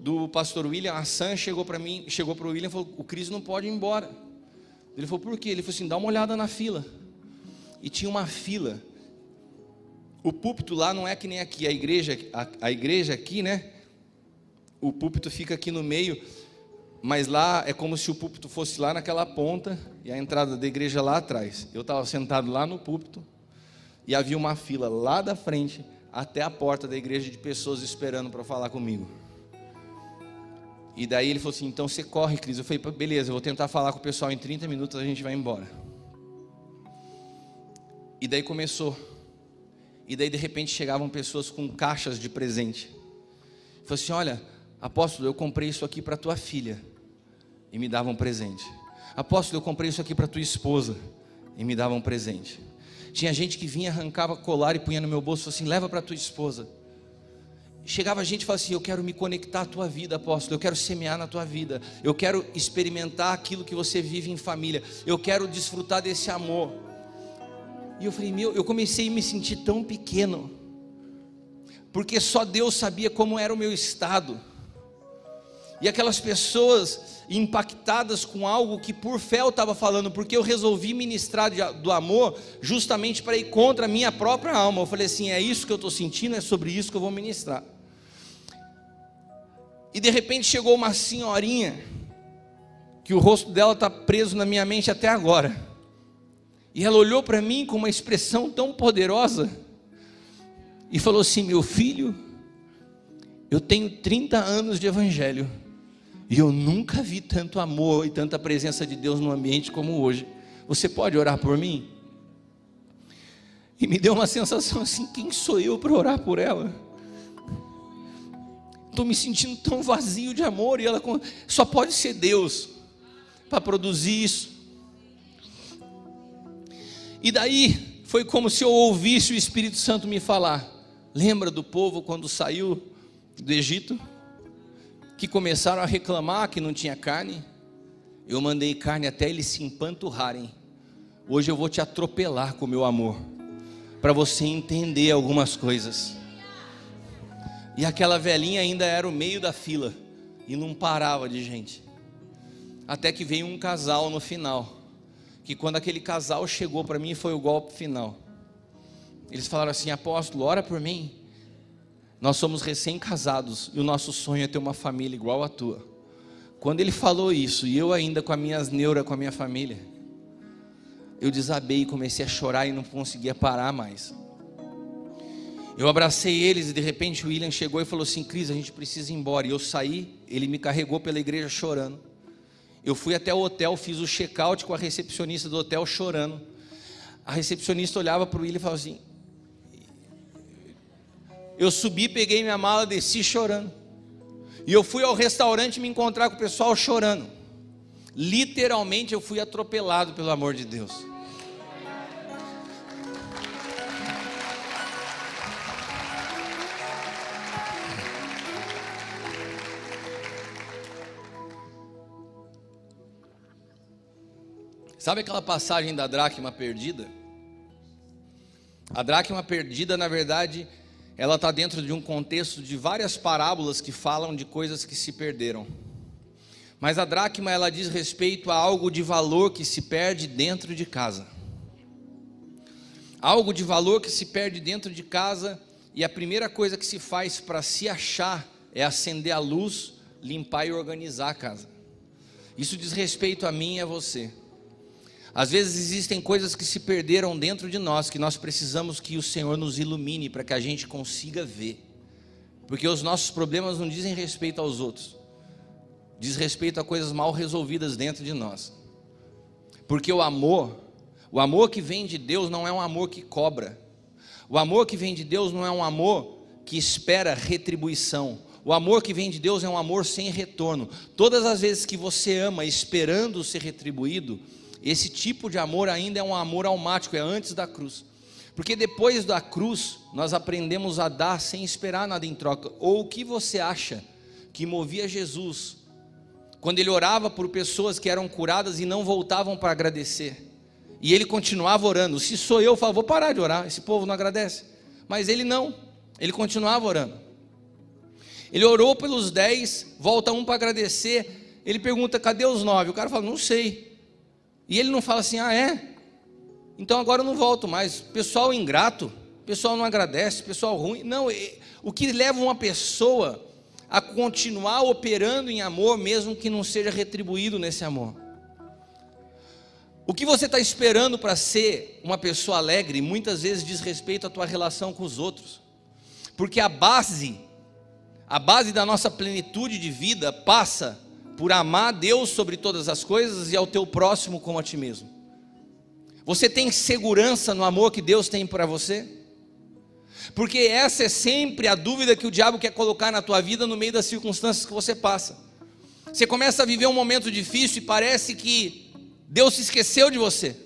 do pastor William, a Sam, chegou para mim, chegou para o William e falou: O Cris não pode ir embora. Ele falou: Por quê? Ele falou assim: Dá uma olhada na fila. E tinha uma fila. O púlpito lá não é que nem aqui, a igreja, a, a igreja aqui, né? O púlpito fica aqui no meio, mas lá é como se o púlpito fosse lá naquela ponta e a entrada da igreja lá atrás. Eu estava sentado lá no púlpito e havia uma fila lá da frente até a porta da igreja de pessoas esperando para falar comigo. E daí ele falou assim: então você corre, Cris. Eu falei: beleza, eu vou tentar falar com o pessoal em 30 minutos, a gente vai embora. E daí começou. E daí de repente chegavam pessoas com caixas de presente. Falou assim: olha, apóstolo, eu comprei isso aqui para tua filha. E me davam um presente. Apóstolo, eu comprei isso aqui para tua esposa. E me davam um presente. Tinha gente que vinha, arrancava colar e punha no meu bolso, assim, leva para tua esposa. Chegava gente e falava assim: Eu quero me conectar à tua vida, apóstolo. Eu quero semear na tua vida. Eu quero experimentar aquilo que você vive em família. Eu quero desfrutar desse amor. E eu falei: Meu, eu comecei a me sentir tão pequeno. Porque só Deus sabia como era o meu estado. E aquelas pessoas impactadas com algo que por fé eu estava falando, porque eu resolvi ministrar de, do amor justamente para ir contra a minha própria alma. Eu falei assim: é isso que eu estou sentindo, é sobre isso que eu vou ministrar. E de repente chegou uma senhorinha, que o rosto dela está preso na minha mente até agora. E ela olhou para mim com uma expressão tão poderosa e falou assim: Meu filho, eu tenho 30 anos de evangelho e eu nunca vi tanto amor e tanta presença de Deus no ambiente como hoje. Você pode orar por mim? E me deu uma sensação assim: quem sou eu para orar por ela? Estou me sentindo tão vazio de amor e ela só pode ser Deus para produzir isso. E daí foi como se eu ouvisse o Espírito Santo me falar: lembra do povo quando saiu do Egito? Que começaram a reclamar que não tinha carne. Eu mandei carne até eles se empanturrarem. Hoje eu vou te atropelar com meu amor, para você entender algumas coisas. E aquela velhinha ainda era o meio da fila e não parava de gente. Até que veio um casal no final, que quando aquele casal chegou para mim foi o golpe final. Eles falaram assim: "Apóstolo, ora por mim". Nós somos recém-casados e o nosso sonho é ter uma família igual a tua. Quando ele falou isso, e eu ainda com as minhas neuras, com a minha família, eu desabei e comecei a chorar e não conseguia parar mais. Eu abracei eles e de repente o William chegou e falou assim: Cris, a gente precisa ir embora. E eu saí, ele me carregou pela igreja chorando. Eu fui até o hotel, fiz o check-out com a recepcionista do hotel chorando. A recepcionista olhava para o William e falava assim: eu subi, peguei minha mala, desci chorando. E eu fui ao restaurante me encontrar com o pessoal chorando. Literalmente eu fui atropelado pelo amor de Deus. Sabe aquela passagem da dracma perdida? A dracma perdida, na verdade, ela está dentro de um contexto de várias parábolas que falam de coisas que se perderam. Mas a dracma ela diz respeito a algo de valor que se perde dentro de casa. Algo de valor que se perde dentro de casa e a primeira coisa que se faz para se achar é acender a luz, limpar e organizar a casa. Isso diz respeito a mim e a você. Às vezes existem coisas que se perderam dentro de nós, que nós precisamos que o Senhor nos ilumine para que a gente consiga ver. Porque os nossos problemas não dizem respeito aos outros, diz respeito a coisas mal resolvidas dentro de nós. Porque o amor, O amor que vem de Deus não é um amor que cobra. O amor que vem de Deus não é um amor que espera retribuição. O amor que vem de Deus é um amor sem retorno. Todas as vezes que você ama esperando ser retribuído, esse tipo de amor ainda é um amor almático, é antes da cruz. Porque depois da cruz, nós aprendemos a dar sem esperar nada em troca. Ou o que você acha que movia Jesus quando ele orava por pessoas que eram curadas e não voltavam para agradecer? E ele continuava orando. Se sou eu, eu falo, vou parar de orar, esse povo não agradece. Mas ele não, ele continuava orando. Ele orou pelos dez, volta um para agradecer. Ele pergunta: cadê os nove? O cara fala: não sei. E ele não fala assim: ah, é? Então agora eu não volto mais. Pessoal ingrato, pessoal não agradece, pessoal ruim. Não, o que leva uma pessoa a continuar operando em amor, mesmo que não seja retribuído nesse amor. O que você está esperando para ser uma pessoa alegre, muitas vezes diz respeito à tua relação com os outros, porque a base a base da nossa plenitude de vida passa por amar a Deus sobre todas as coisas e ao teu próximo como a ti mesmo. Você tem segurança no amor que Deus tem para você? Porque essa é sempre a dúvida que o diabo quer colocar na tua vida no meio das circunstâncias que você passa. Você começa a viver um momento difícil e parece que Deus se esqueceu de você.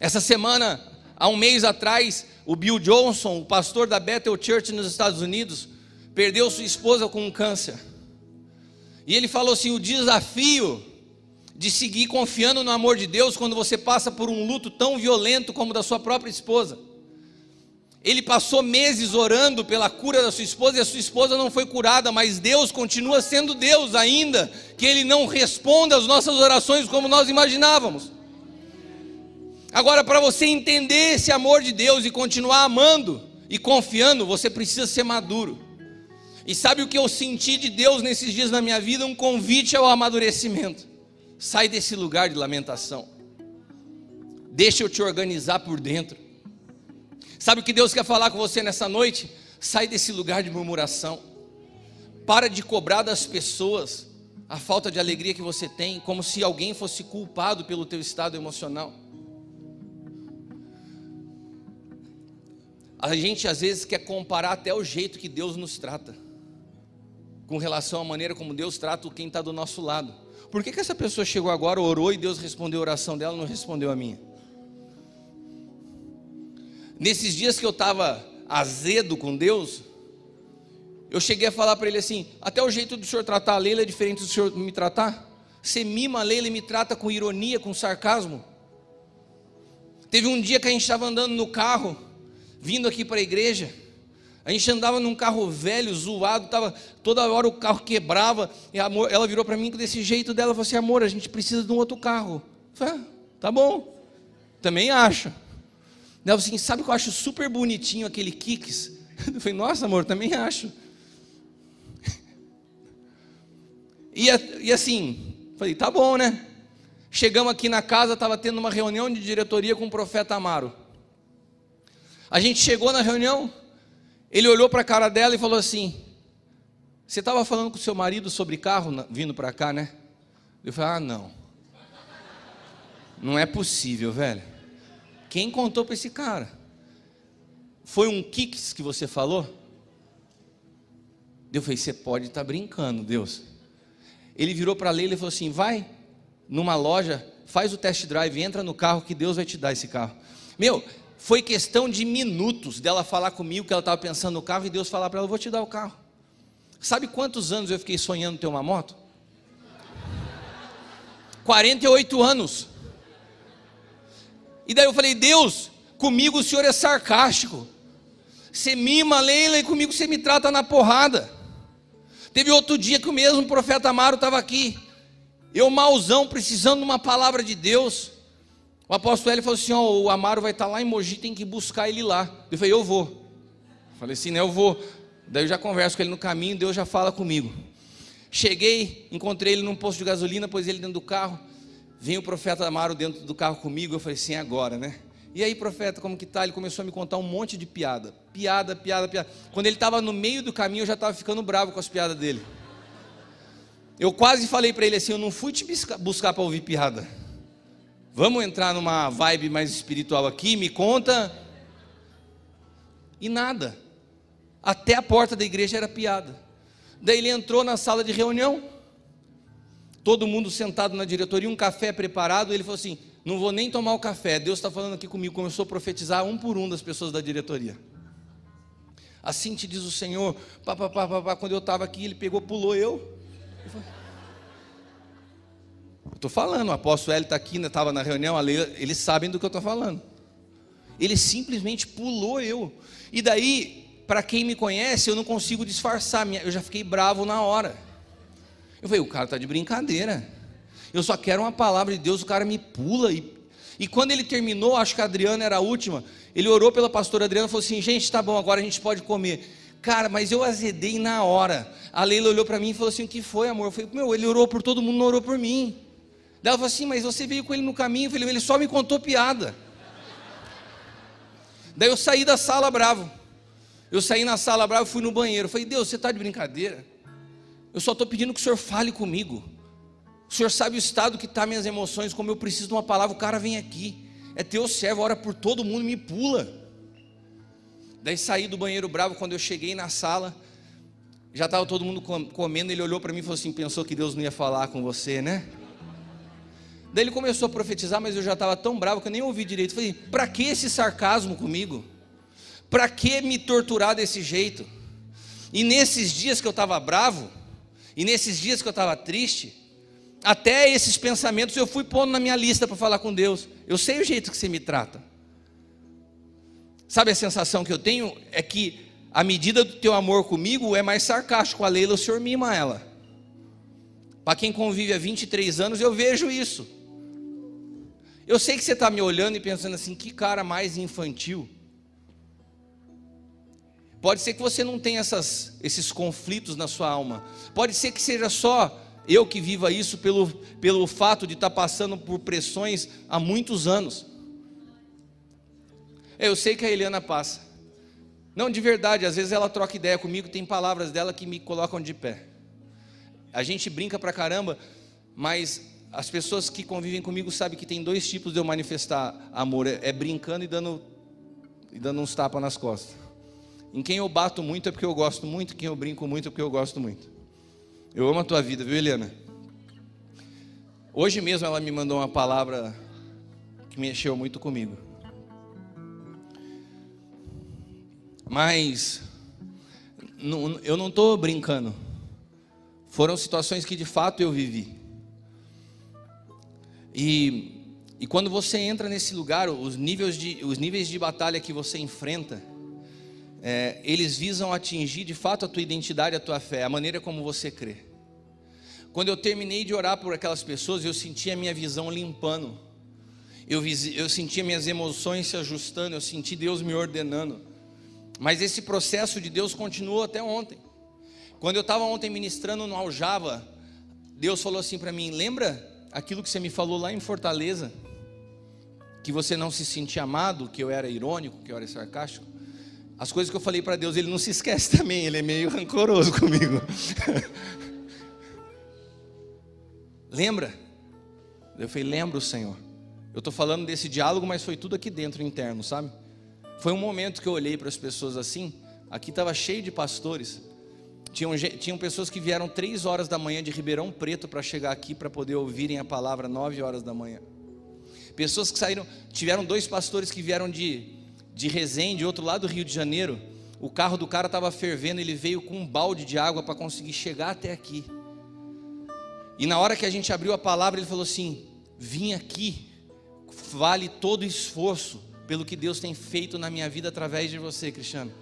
Essa semana, há um mês atrás, o Bill Johnson, o pastor da Bethel Church nos Estados Unidos, perdeu sua esposa com um câncer. E ele falou assim: o desafio de seguir confiando no amor de Deus quando você passa por um luto tão violento como o da sua própria esposa. Ele passou meses orando pela cura da sua esposa e a sua esposa não foi curada, mas Deus continua sendo Deus ainda, que Ele não responda às nossas orações como nós imaginávamos. Agora, para você entender esse amor de Deus e continuar amando e confiando, você precisa ser maduro. E sabe o que eu senti de Deus nesses dias na minha vida? Um convite ao amadurecimento. Sai desse lugar de lamentação. Deixa eu te organizar por dentro. Sabe o que Deus quer falar com você nessa noite? Sai desse lugar de murmuração. Para de cobrar das pessoas a falta de alegria que você tem, como se alguém fosse culpado pelo teu estado emocional. A gente às vezes quer comparar até o jeito que Deus nos trata com relação à maneira como Deus trata quem está do nosso lado. Por que, que essa pessoa chegou agora, orou e Deus respondeu a oração dela, não respondeu a minha? Nesses dias que eu estava azedo com Deus, eu cheguei a falar para ele assim: até o jeito do senhor tratar a Leila é diferente do senhor me tratar. Você mima a Leila e me trata com ironia, com sarcasmo. Teve um dia que a gente estava andando no carro, vindo aqui para a igreja. A gente andava num carro velho, zoado, tava, toda hora o carro quebrava. E ela virou para mim desse jeito dela, falou assim: amor, a gente precisa de um outro carro. Eu falei, ah, tá bom, também acho. Ela falou assim: sabe que eu acho super bonitinho aquele Kicks? Eu falei, nossa, amor, também acho. E, e assim, falei, tá bom, né? Chegamos aqui na casa, estava tendo uma reunião de diretoria com o profeta Amaro. A gente chegou na reunião, ele olhou para a cara dela e falou assim: Você estava falando com seu marido sobre carro vindo para cá, né? Eu falei: Ah, não. Não é possível, velho. Quem contou para esse cara? Foi um Kicks que você falou? Eu falei: Você pode estar tá brincando, Deus. Ele virou para a Leila e falou assim: Vai numa loja, faz o test drive, entra no carro que Deus vai te dar esse carro. Meu, foi questão de minutos dela falar comigo que ela estava pensando no carro e Deus falar para ela: vou te dar o carro. Sabe quantos anos eu fiquei sonhando ter uma moto? 48 anos. E daí eu falei: Deus, comigo o senhor é sarcástico. Você mima Leila e comigo você me trata na porrada. Teve outro dia que o mesmo profeta Amaro estava aqui. Eu, mauzão, precisando de uma palavra de Deus. O apóstolo Hélio falou assim: ó, o Amaro vai estar lá em Mogi, tem que buscar ele lá. Eu falei: eu vou. Eu falei assim, né? Eu vou. Daí eu já converso com ele no caminho, Deus já fala comigo. Cheguei, encontrei ele num posto de gasolina, pôs ele dentro do carro. Vem o profeta Amaro dentro do carro comigo. Eu falei assim: agora, né? E aí, profeta, como que tá? Ele começou a me contar um monte de piada. Piada, piada, piada. Quando ele estava no meio do caminho, eu já estava ficando bravo com as piadas dele. Eu quase falei para ele assim: eu não fui te buscar para ouvir piada. Vamos entrar numa vibe mais espiritual aqui, me conta. E nada. Até a porta da igreja era piada. Daí ele entrou na sala de reunião, todo mundo sentado na diretoria, um café preparado. Ele falou assim: Não vou nem tomar o café, Deus está falando aqui comigo. Começou a profetizar um por um das pessoas da diretoria. Assim te diz o Senhor. Pá, pá, pá, pá, pá. Quando eu estava aqui, ele pegou, pulou eu. Estou falando, o apóstolo Hélio está aqui, estava na reunião, eles sabem do que eu estou falando. Ele simplesmente pulou eu. E daí, para quem me conhece, eu não consigo disfarçar, eu já fiquei bravo na hora. Eu falei, o cara está de brincadeira. Eu só quero uma palavra de Deus, o cara me pula. E, e quando ele terminou, acho que a Adriana era a última, ele orou pela pastora Adriana e falou assim: gente, tá bom, agora a gente pode comer. Cara, mas eu azedei na hora. A Leila olhou para mim e falou assim: o que foi, amor? Eu falei, meu, ele orou por todo mundo, não orou por mim. Daí ela falou assim: mas você veio com ele no caminho? Falei, ele só me contou piada. Daí eu saí da sala bravo. Eu saí na sala brava e fui no banheiro. falei, Deus, você está de brincadeira? Eu só estou pedindo que o Senhor fale comigo. O Senhor sabe o estado que está minhas emoções, como eu preciso de uma palavra, o cara vem aqui. É teu servo, ora por todo mundo, me pula. Daí saí do banheiro bravo, quando eu cheguei na sala, já estava todo mundo comendo, ele olhou para mim e falou assim, pensou que Deus não ia falar com você, né? Daí ele começou a profetizar, mas eu já estava tão bravo que eu nem ouvi direito. Falei, para que esse sarcasmo comigo? Para que me torturar desse jeito? E nesses dias que eu estava bravo, e nesses dias que eu estava triste, até esses pensamentos eu fui pondo na minha lista para falar com Deus. Eu sei o jeito que você me trata. Sabe a sensação que eu tenho? É que a medida do teu amor comigo é mais sarcástico. A Leila, o senhor mima ela. Para quem convive há 23 anos, eu vejo isso. Eu sei que você está me olhando e pensando assim: que cara mais infantil. Pode ser que você não tenha essas, esses conflitos na sua alma. Pode ser que seja só eu que viva isso pelo, pelo fato de estar passando por pressões há muitos anos. Eu sei que a Eliana passa. Não, de verdade, às vezes ela troca ideia comigo, tem palavras dela que me colocam de pé. A gente brinca pra caramba, mas as pessoas que convivem comigo sabem que tem dois tipos de eu manifestar amor: é, é brincando e dando, e dando uns tapas nas costas. Em quem eu bato muito é porque eu gosto muito, em quem eu brinco muito é porque eu gosto muito. Eu amo a tua vida, viu, Helena? Hoje mesmo ela me mandou uma palavra que mexeu muito comigo. Mas não, eu não estou brincando. Foram situações que de fato eu vivi. E, e quando você entra nesse lugar, os níveis de, os níveis de batalha que você enfrenta, é, eles visam atingir de fato a tua identidade, a tua fé, a maneira como você crê. Quando eu terminei de orar por aquelas pessoas, eu senti a minha visão limpando, eu, eu senti minhas emoções se ajustando, eu senti Deus me ordenando. Mas esse processo de Deus continuou até ontem. Quando eu estava ontem ministrando no Aljava, Deus falou assim para mim: lembra aquilo que você me falou lá em Fortaleza? Que você não se sentia amado, que eu era irônico, que eu era sarcástico? As coisas que eu falei para Deus, ele não se esquece também, ele é meio rancoroso comigo. Lembra? Eu falei, lembro, Senhor. Eu estou falando desse diálogo, mas foi tudo aqui dentro, interno, sabe? Foi um momento que eu olhei para as pessoas assim. Aqui estava cheio de pastores. Tinham, tinham pessoas que vieram três horas da manhã de Ribeirão Preto para chegar aqui para poder ouvirem a palavra nove horas da manhã. Pessoas que saíram, tiveram dois pastores que vieram de de Resende, outro lado do Rio de Janeiro, o carro do cara estava fervendo, ele veio com um balde de água para conseguir chegar até aqui. E na hora que a gente abriu a palavra, ele falou assim: Vim aqui, vale todo o esforço pelo que Deus tem feito na minha vida através de você, Cristiano.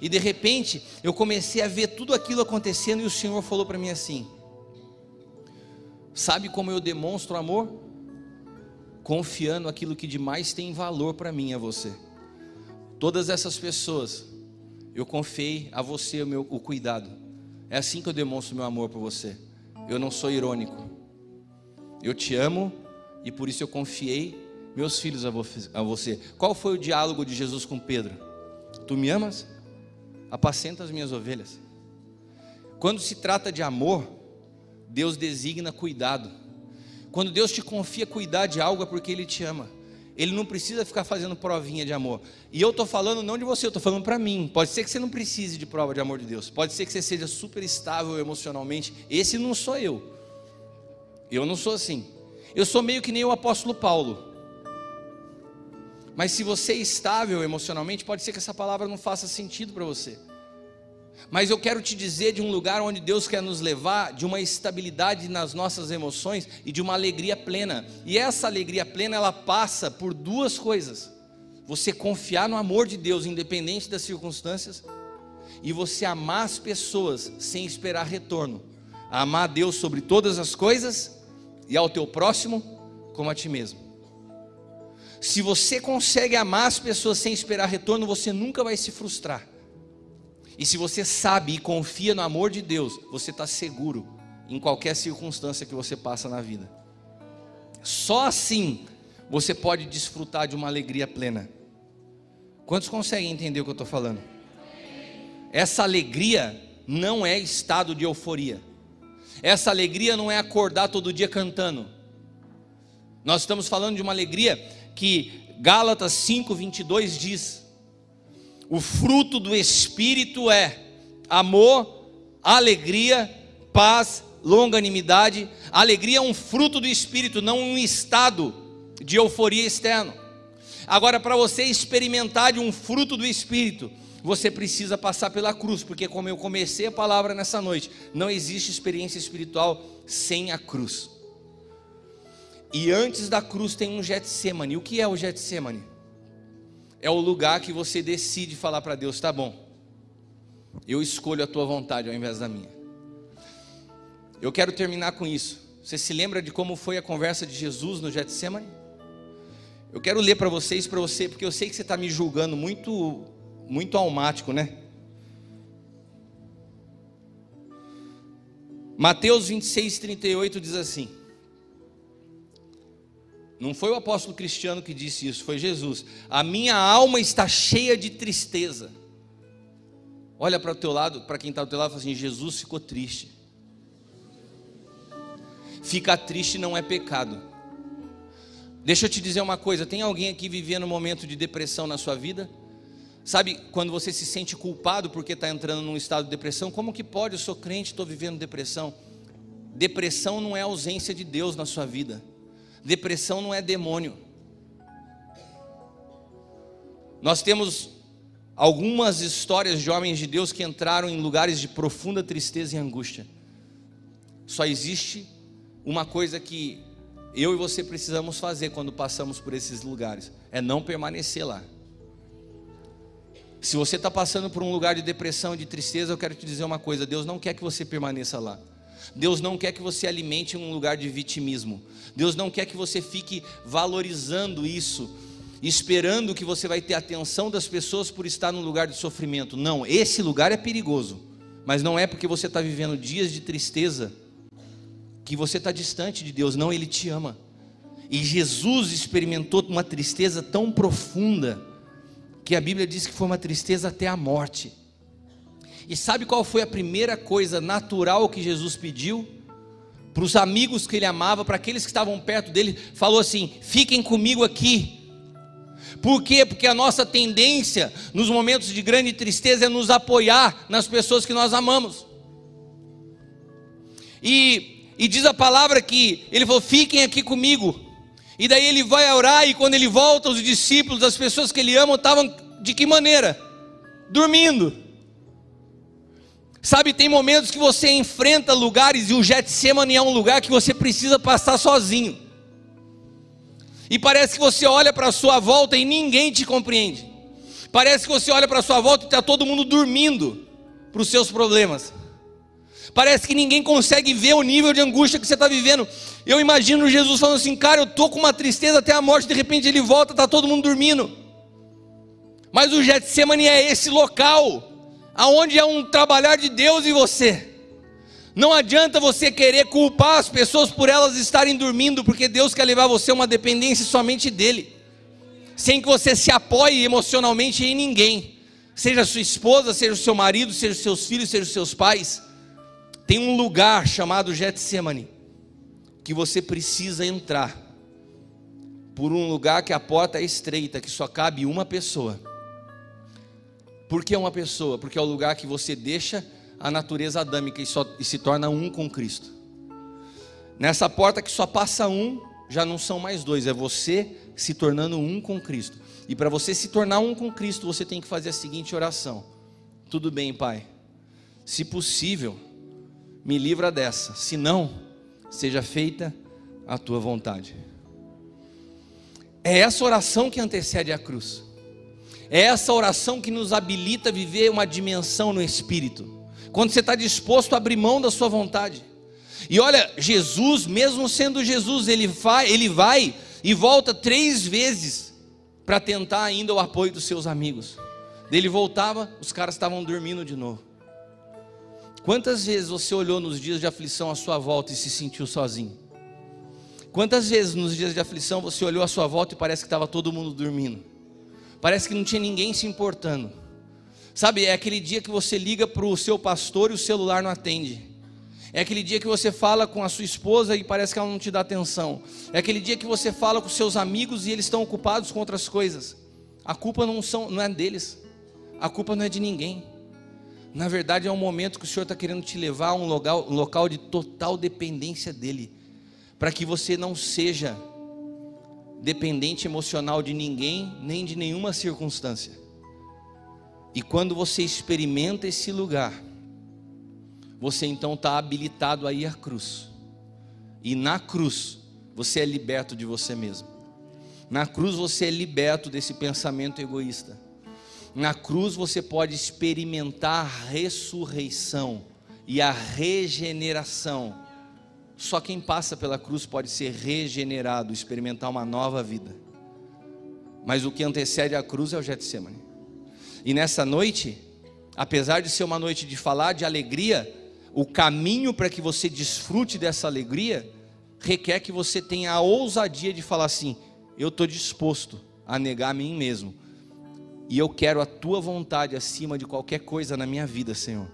E de repente, eu comecei a ver tudo aquilo acontecendo e o Senhor falou para mim assim: Sabe como eu demonstro amor? Confiando aquilo que de mais tem valor para mim a você. Todas essas pessoas, eu confiei a você o, meu, o cuidado. É assim que eu demonstro meu amor por você. Eu não sou irônico. Eu te amo e por isso eu confiei meus filhos a você. Qual foi o diálogo de Jesus com Pedro? Tu me amas? Apacenta as minhas ovelhas. Quando se trata de amor, Deus designa cuidado. Quando Deus te confia cuidar de algo é porque Ele te ama. Ele não precisa ficar fazendo provinha de amor. E eu estou falando não de você, eu estou falando para mim. Pode ser que você não precise de prova de amor de Deus. Pode ser que você seja super estável emocionalmente. Esse não sou eu. Eu não sou assim. Eu sou meio que nem o apóstolo Paulo. Mas se você é estável emocionalmente, pode ser que essa palavra não faça sentido para você. Mas eu quero te dizer de um lugar onde Deus quer nos levar, de uma estabilidade nas nossas emoções e de uma alegria plena. E essa alegria plena, ela passa por duas coisas: você confiar no amor de Deus, independente das circunstâncias, e você amar as pessoas sem esperar retorno. Amar a Deus sobre todas as coisas e ao teu próximo como a ti mesmo. Se você consegue amar as pessoas sem esperar retorno, você nunca vai se frustrar. E se você sabe e confia no amor de Deus, você está seguro em qualquer circunstância que você passa na vida. Só assim você pode desfrutar de uma alegria plena. Quantos conseguem entender o que eu estou falando? Essa alegria não é estado de euforia. Essa alegria não é acordar todo dia cantando. Nós estamos falando de uma alegria que Gálatas 5:22 diz: o fruto do Espírito é amor, alegria, paz, longanimidade. Alegria é um fruto do Espírito, não um estado de euforia externo. Agora, para você experimentar de um fruto do Espírito, você precisa passar pela cruz, porque como eu comecei a palavra nessa noite, não existe experiência espiritual sem a cruz. E antes da cruz tem um Getsemane. O que é o Getsemane? é o lugar que você decide falar para Deus: tá bom, eu escolho a tua vontade ao invés da minha. Eu quero terminar com isso. Você se lembra de como foi a conversa de Jesus no Getsemane? Eu quero ler para vocês, para você, porque eu sei que você está me julgando muito, muito almático, né? Mateus 26, 38 diz assim: não foi o apóstolo Cristiano que disse isso, foi Jesus. A minha alma está cheia de tristeza. Olha para o teu lado, para quem está do teu lado, fala assim: Jesus ficou triste. Ficar triste não é pecado. Deixa eu te dizer uma coisa: tem alguém aqui vivendo um momento de depressão na sua vida? Sabe quando você se sente culpado porque está entrando num estado de depressão? Como que pode? Eu sou crente, estou vivendo depressão. Depressão não é ausência de Deus na sua vida. Depressão não é demônio. Nós temos algumas histórias de homens de Deus que entraram em lugares de profunda tristeza e angústia. Só existe uma coisa que eu e você precisamos fazer quando passamos por esses lugares: é não permanecer lá. Se você está passando por um lugar de depressão de tristeza, eu quero te dizer uma coisa: Deus não quer que você permaneça lá. Deus não quer que você alimente um lugar de vitimismo. Deus não quer que você fique valorizando isso, esperando que você vai ter atenção das pessoas por estar num lugar de sofrimento. Não, esse lugar é perigoso, mas não é porque você está vivendo dias de tristeza que você está distante de Deus. Não, Ele te ama. E Jesus experimentou uma tristeza tão profunda que a Bíblia diz que foi uma tristeza até a morte. E sabe qual foi a primeira coisa natural que Jesus pediu? Para os amigos que ele amava, para aqueles que estavam perto dele, falou assim: fiquem comigo aqui. Por quê? Porque a nossa tendência nos momentos de grande tristeza é nos apoiar nas pessoas que nós amamos. E, e diz a palavra que ele falou: fiquem aqui comigo. E daí ele vai orar, e quando ele volta, os discípulos, as pessoas que ele ama, estavam de que maneira? Dormindo. Sabe, tem momentos que você enfrenta lugares e o Getsemane é um lugar que você precisa passar sozinho. E parece que você olha para a sua volta e ninguém te compreende. Parece que você olha para a sua volta e está todo mundo dormindo para os seus problemas. Parece que ninguém consegue ver o nível de angústia que você está vivendo. Eu imagino Jesus falando assim, cara, eu estou com uma tristeza até a morte, de repente ele volta, está todo mundo dormindo. Mas o Getsemane é esse local aonde é um trabalhar de Deus em você. Não adianta você querer culpar as pessoas por elas estarem dormindo, porque Deus quer levar você a uma dependência somente dEle, sem que você se apoie emocionalmente em ninguém, seja sua esposa, seja o seu marido, seja os seus filhos, seja os seus pais. Tem um lugar chamado Getsemane, que você precisa entrar por um lugar que a porta é estreita, que só cabe uma pessoa. Por que uma pessoa? Porque é o lugar que você deixa a natureza adâmica e, só, e se torna um com Cristo. Nessa porta que só passa um, já não são mais dois, é você se tornando um com Cristo. E para você se tornar um com Cristo, você tem que fazer a seguinte oração: Tudo bem, Pai, se possível, me livra dessa, se não, seja feita a tua vontade. É essa oração que antecede a cruz. É essa oração que nos habilita a viver uma dimensão no Espírito. Quando você está disposto a abrir mão da sua vontade. E olha, Jesus, mesmo sendo Jesus, ele vai, ele vai e volta três vezes para tentar ainda o apoio dos seus amigos. Ele voltava, os caras estavam dormindo de novo. Quantas vezes você olhou nos dias de aflição à sua volta e se sentiu sozinho? Quantas vezes nos dias de aflição você olhou à sua volta e parece que estava todo mundo dormindo? Parece que não tinha ninguém se importando. Sabe, é aquele dia que você liga para o seu pastor e o celular não atende. É aquele dia que você fala com a sua esposa e parece que ela não te dá atenção. É aquele dia que você fala com seus amigos e eles estão ocupados com outras coisas. A culpa não, são, não é deles. A culpa não é de ninguém. Na verdade, é um momento que o Senhor está querendo te levar a um local, um local de total dependência dEle, para que você não seja dependente emocional de ninguém, nem de nenhuma circunstância. E quando você experimenta esse lugar, você então está habilitado a ir à cruz, e na cruz você é liberto de você mesmo, na cruz você é liberto desse pensamento egoísta. Na cruz você pode experimentar a ressurreição e a regeneração. Só quem passa pela cruz pode ser regenerado, experimentar uma nova vida. Mas o que antecede a cruz é o Getsemane. E nessa noite, apesar de ser uma noite de falar de alegria, o caminho para que você desfrute dessa alegria requer que você tenha a ousadia de falar assim: eu estou disposto a negar a mim mesmo e eu quero a tua vontade acima de qualquer coisa na minha vida, Senhor.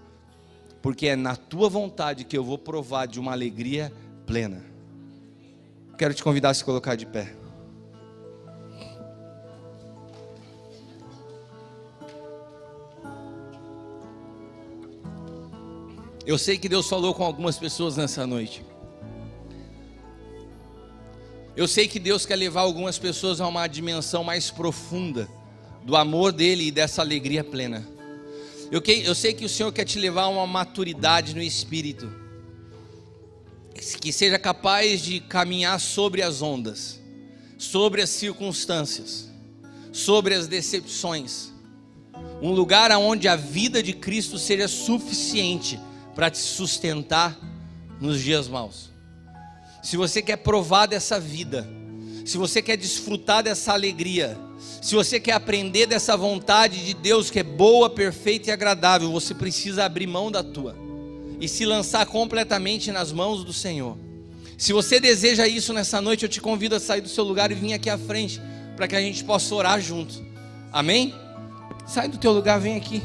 Porque é na tua vontade que eu vou provar de uma alegria plena. Quero te convidar a se colocar de pé. Eu sei que Deus falou com algumas pessoas nessa noite. Eu sei que Deus quer levar algumas pessoas a uma dimensão mais profunda do amor dele e dessa alegria plena. Eu, que, eu sei que o Senhor quer te levar a uma maturidade no espírito, que seja capaz de caminhar sobre as ondas, sobre as circunstâncias, sobre as decepções. Um lugar onde a vida de Cristo seja suficiente para te sustentar nos dias maus. Se você quer provar dessa vida, se você quer desfrutar dessa alegria, se você quer aprender dessa vontade de Deus que é boa, perfeita e agradável, você precisa abrir mão da tua e se lançar completamente nas mãos do Senhor. Se você deseja isso nessa noite, eu te convido a sair do seu lugar e vir aqui à frente para que a gente possa orar junto. Amém? Sai do teu lugar, vem aqui.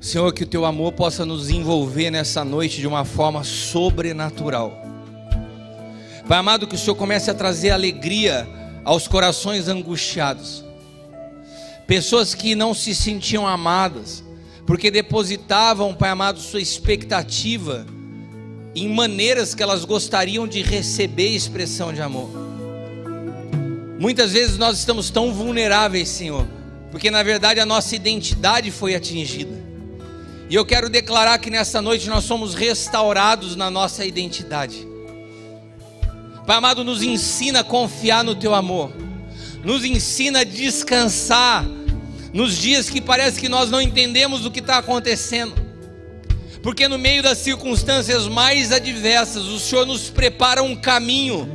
Senhor, que o teu amor possa nos envolver nessa noite de uma forma sobrenatural. Pai amado, que o Senhor comece a trazer alegria aos corações angustiados. Pessoas que não se sentiam amadas, porque depositavam, Pai amado, sua expectativa em maneiras que elas gostariam de receber expressão de amor. Muitas vezes nós estamos tão vulneráveis, Senhor, porque na verdade a nossa identidade foi atingida. E eu quero declarar que nessa noite nós somos restaurados na nossa identidade. Pai amado, nos ensina a confiar no teu amor, nos ensina a descansar nos dias que parece que nós não entendemos o que está acontecendo, porque no meio das circunstâncias mais adversas, o Senhor nos prepara um caminho,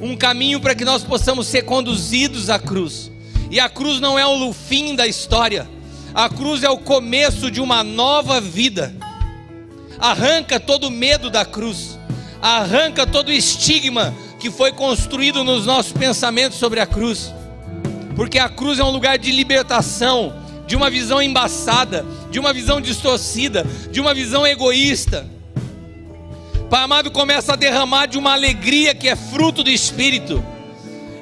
um caminho para que nós possamos ser conduzidos à cruz, e a cruz não é o fim da história, a cruz é o começo de uma nova vida. Arranca todo o medo da cruz, arranca todo o estigma que foi construído nos nossos pensamentos sobre a cruz porque a cruz é um lugar de libertação, de uma visão embaçada, de uma visão distorcida, de uma visão egoísta. Pai amado, começa a derramar de uma alegria que é fruto do Espírito,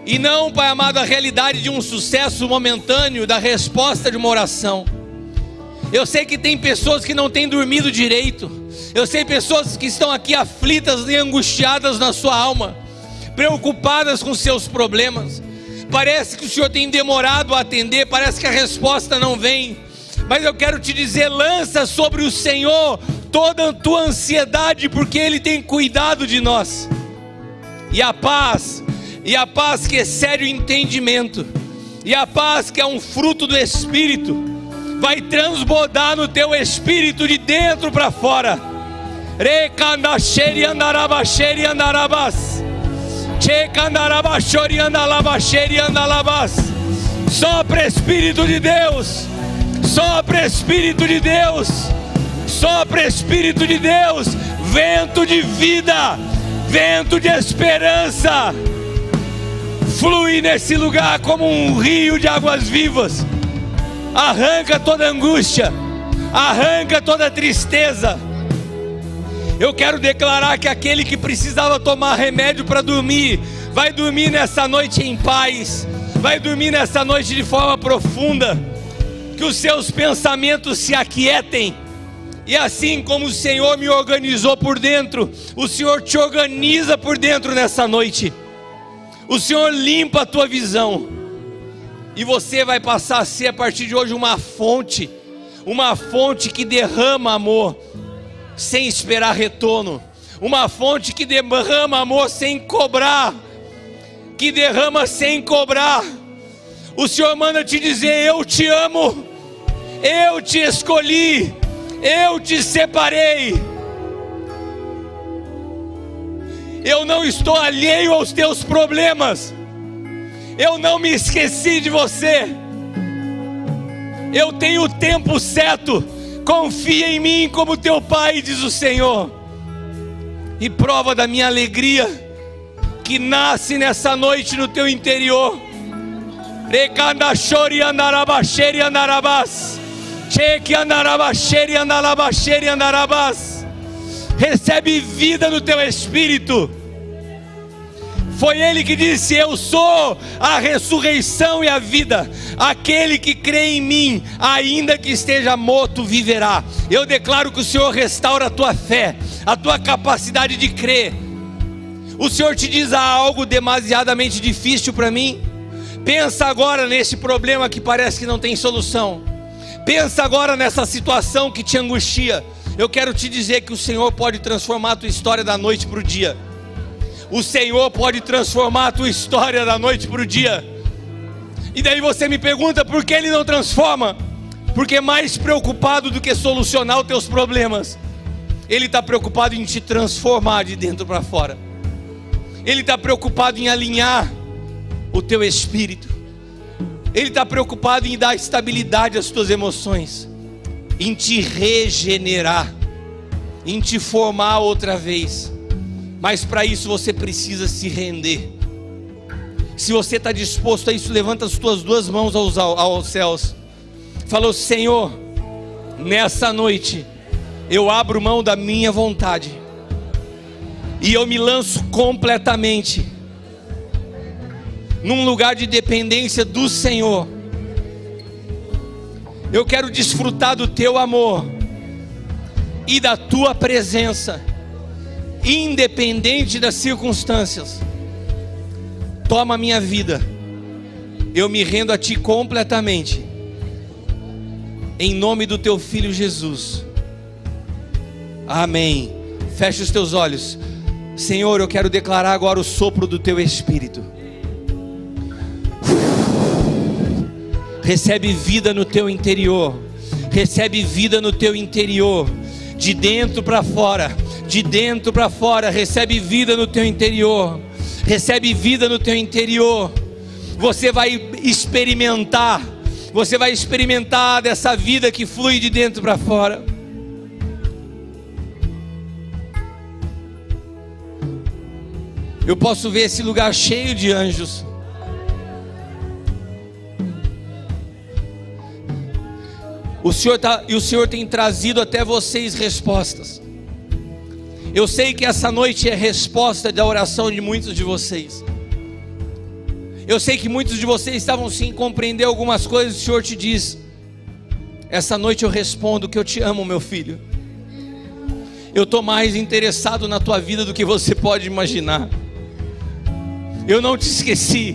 e não, Pai amado, a realidade de um sucesso momentâneo, da resposta de uma oração. Eu sei que tem pessoas que não têm dormido direito, eu sei pessoas que estão aqui aflitas e angustiadas na sua alma, preocupadas com seus problemas. Parece que o Senhor tem demorado a atender, parece que a resposta não vem. Mas eu quero te dizer: lança sobre o Senhor toda a tua ansiedade, porque Ele tem cuidado de nós. E a paz, e a paz que excede o entendimento, e a paz que é um fruto do Espírito, vai transbordar no teu espírito de dentro para fora. Recandacheri andarabacheri andarabas. Sopra Espírito de Deus, sopra Espírito de Deus, sopra Espírito de Deus, vento de vida, vento de esperança, flui nesse lugar como um rio de águas vivas, arranca toda angústia, arranca toda tristeza. Eu quero declarar que aquele que precisava tomar remédio para dormir, vai dormir nessa noite em paz, vai dormir nessa noite de forma profunda, que os seus pensamentos se aquietem. E assim como o Senhor me organizou por dentro, o Senhor te organiza por dentro nessa noite. O Senhor limpa a tua visão. E você vai passar a ser a partir de hoje uma fonte, uma fonte que derrama amor, sem esperar retorno, uma fonte que derrama amor sem cobrar, que derrama sem cobrar. O Senhor manda te dizer: Eu te amo, eu te escolhi, eu te separei. Eu não estou alheio aos teus problemas, eu não me esqueci de você. Eu tenho o tempo certo confia em mim como teu Pai, diz o Senhor, e prova da minha alegria que nasce nessa noite no teu interior. Recandachori andarabaxeri andarabás. Recebe vida no teu espírito. Foi ele que disse: Eu sou a ressurreição e a vida. Aquele que crê em mim, ainda que esteja morto, viverá. Eu declaro que o Senhor restaura a tua fé, a tua capacidade de crer. O Senhor te diz algo demasiadamente difícil para mim. Pensa agora nesse problema que parece que não tem solução. Pensa agora nessa situação que te angustia. Eu quero te dizer que o Senhor pode transformar a tua história da noite para o dia o Senhor pode transformar a tua história da noite para o dia. E daí você me pergunta por que Ele não transforma? Porque mais preocupado do que solucionar os teus problemas, Ele está preocupado em te transformar de dentro para fora. Ele está preocupado em alinhar o teu espírito. Ele está preocupado em dar estabilidade às tuas emoções, em te regenerar, em te formar outra vez. Mas para isso você precisa se render. Se você está disposto a isso, levanta as tuas duas mãos aos, aos céus. Falou, Senhor, nessa noite eu abro mão da minha vontade e eu me lanço completamente num lugar de dependência do Senhor. Eu quero desfrutar do teu amor e da tua presença independente das circunstâncias. Toma minha vida, eu me rendo a Ti completamente, em nome do teu filho Jesus. Amém. Feche os teus olhos. Senhor, eu quero declarar agora o sopro do teu espírito. Recebe vida no teu interior. Recebe vida no teu interior, de dentro para fora, de dentro para fora, recebe vida no teu interior. Recebe vida no teu interior. Você vai experimentar você vai experimentar dessa vida que flui de dentro para fora. Eu posso ver esse lugar cheio de anjos. O Senhor tá, e o Senhor tem trazido até vocês respostas. Eu sei que essa noite é resposta da oração de muitos de vocês. Eu sei que muitos de vocês estavam sem compreender algumas coisas, o Senhor te diz. Essa noite eu respondo que eu te amo, meu filho. Eu estou mais interessado na tua vida do que você pode imaginar. Eu não te esqueci.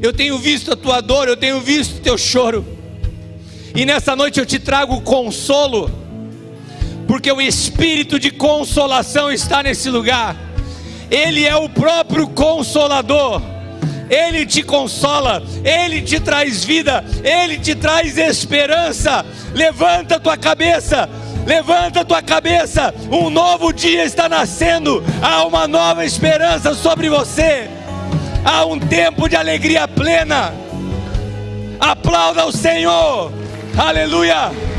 Eu tenho visto a tua dor, eu tenho visto o teu choro. E nessa noite eu te trago consolo, porque o espírito de consolação está nesse lugar. Ele é o próprio consolador. Ele te consola, Ele te traz vida, Ele te traz esperança. Levanta tua cabeça, levanta tua cabeça, um novo dia está nascendo, há uma nova esperança sobre você, há um tempo de alegria plena. Aplauda o Senhor, aleluia.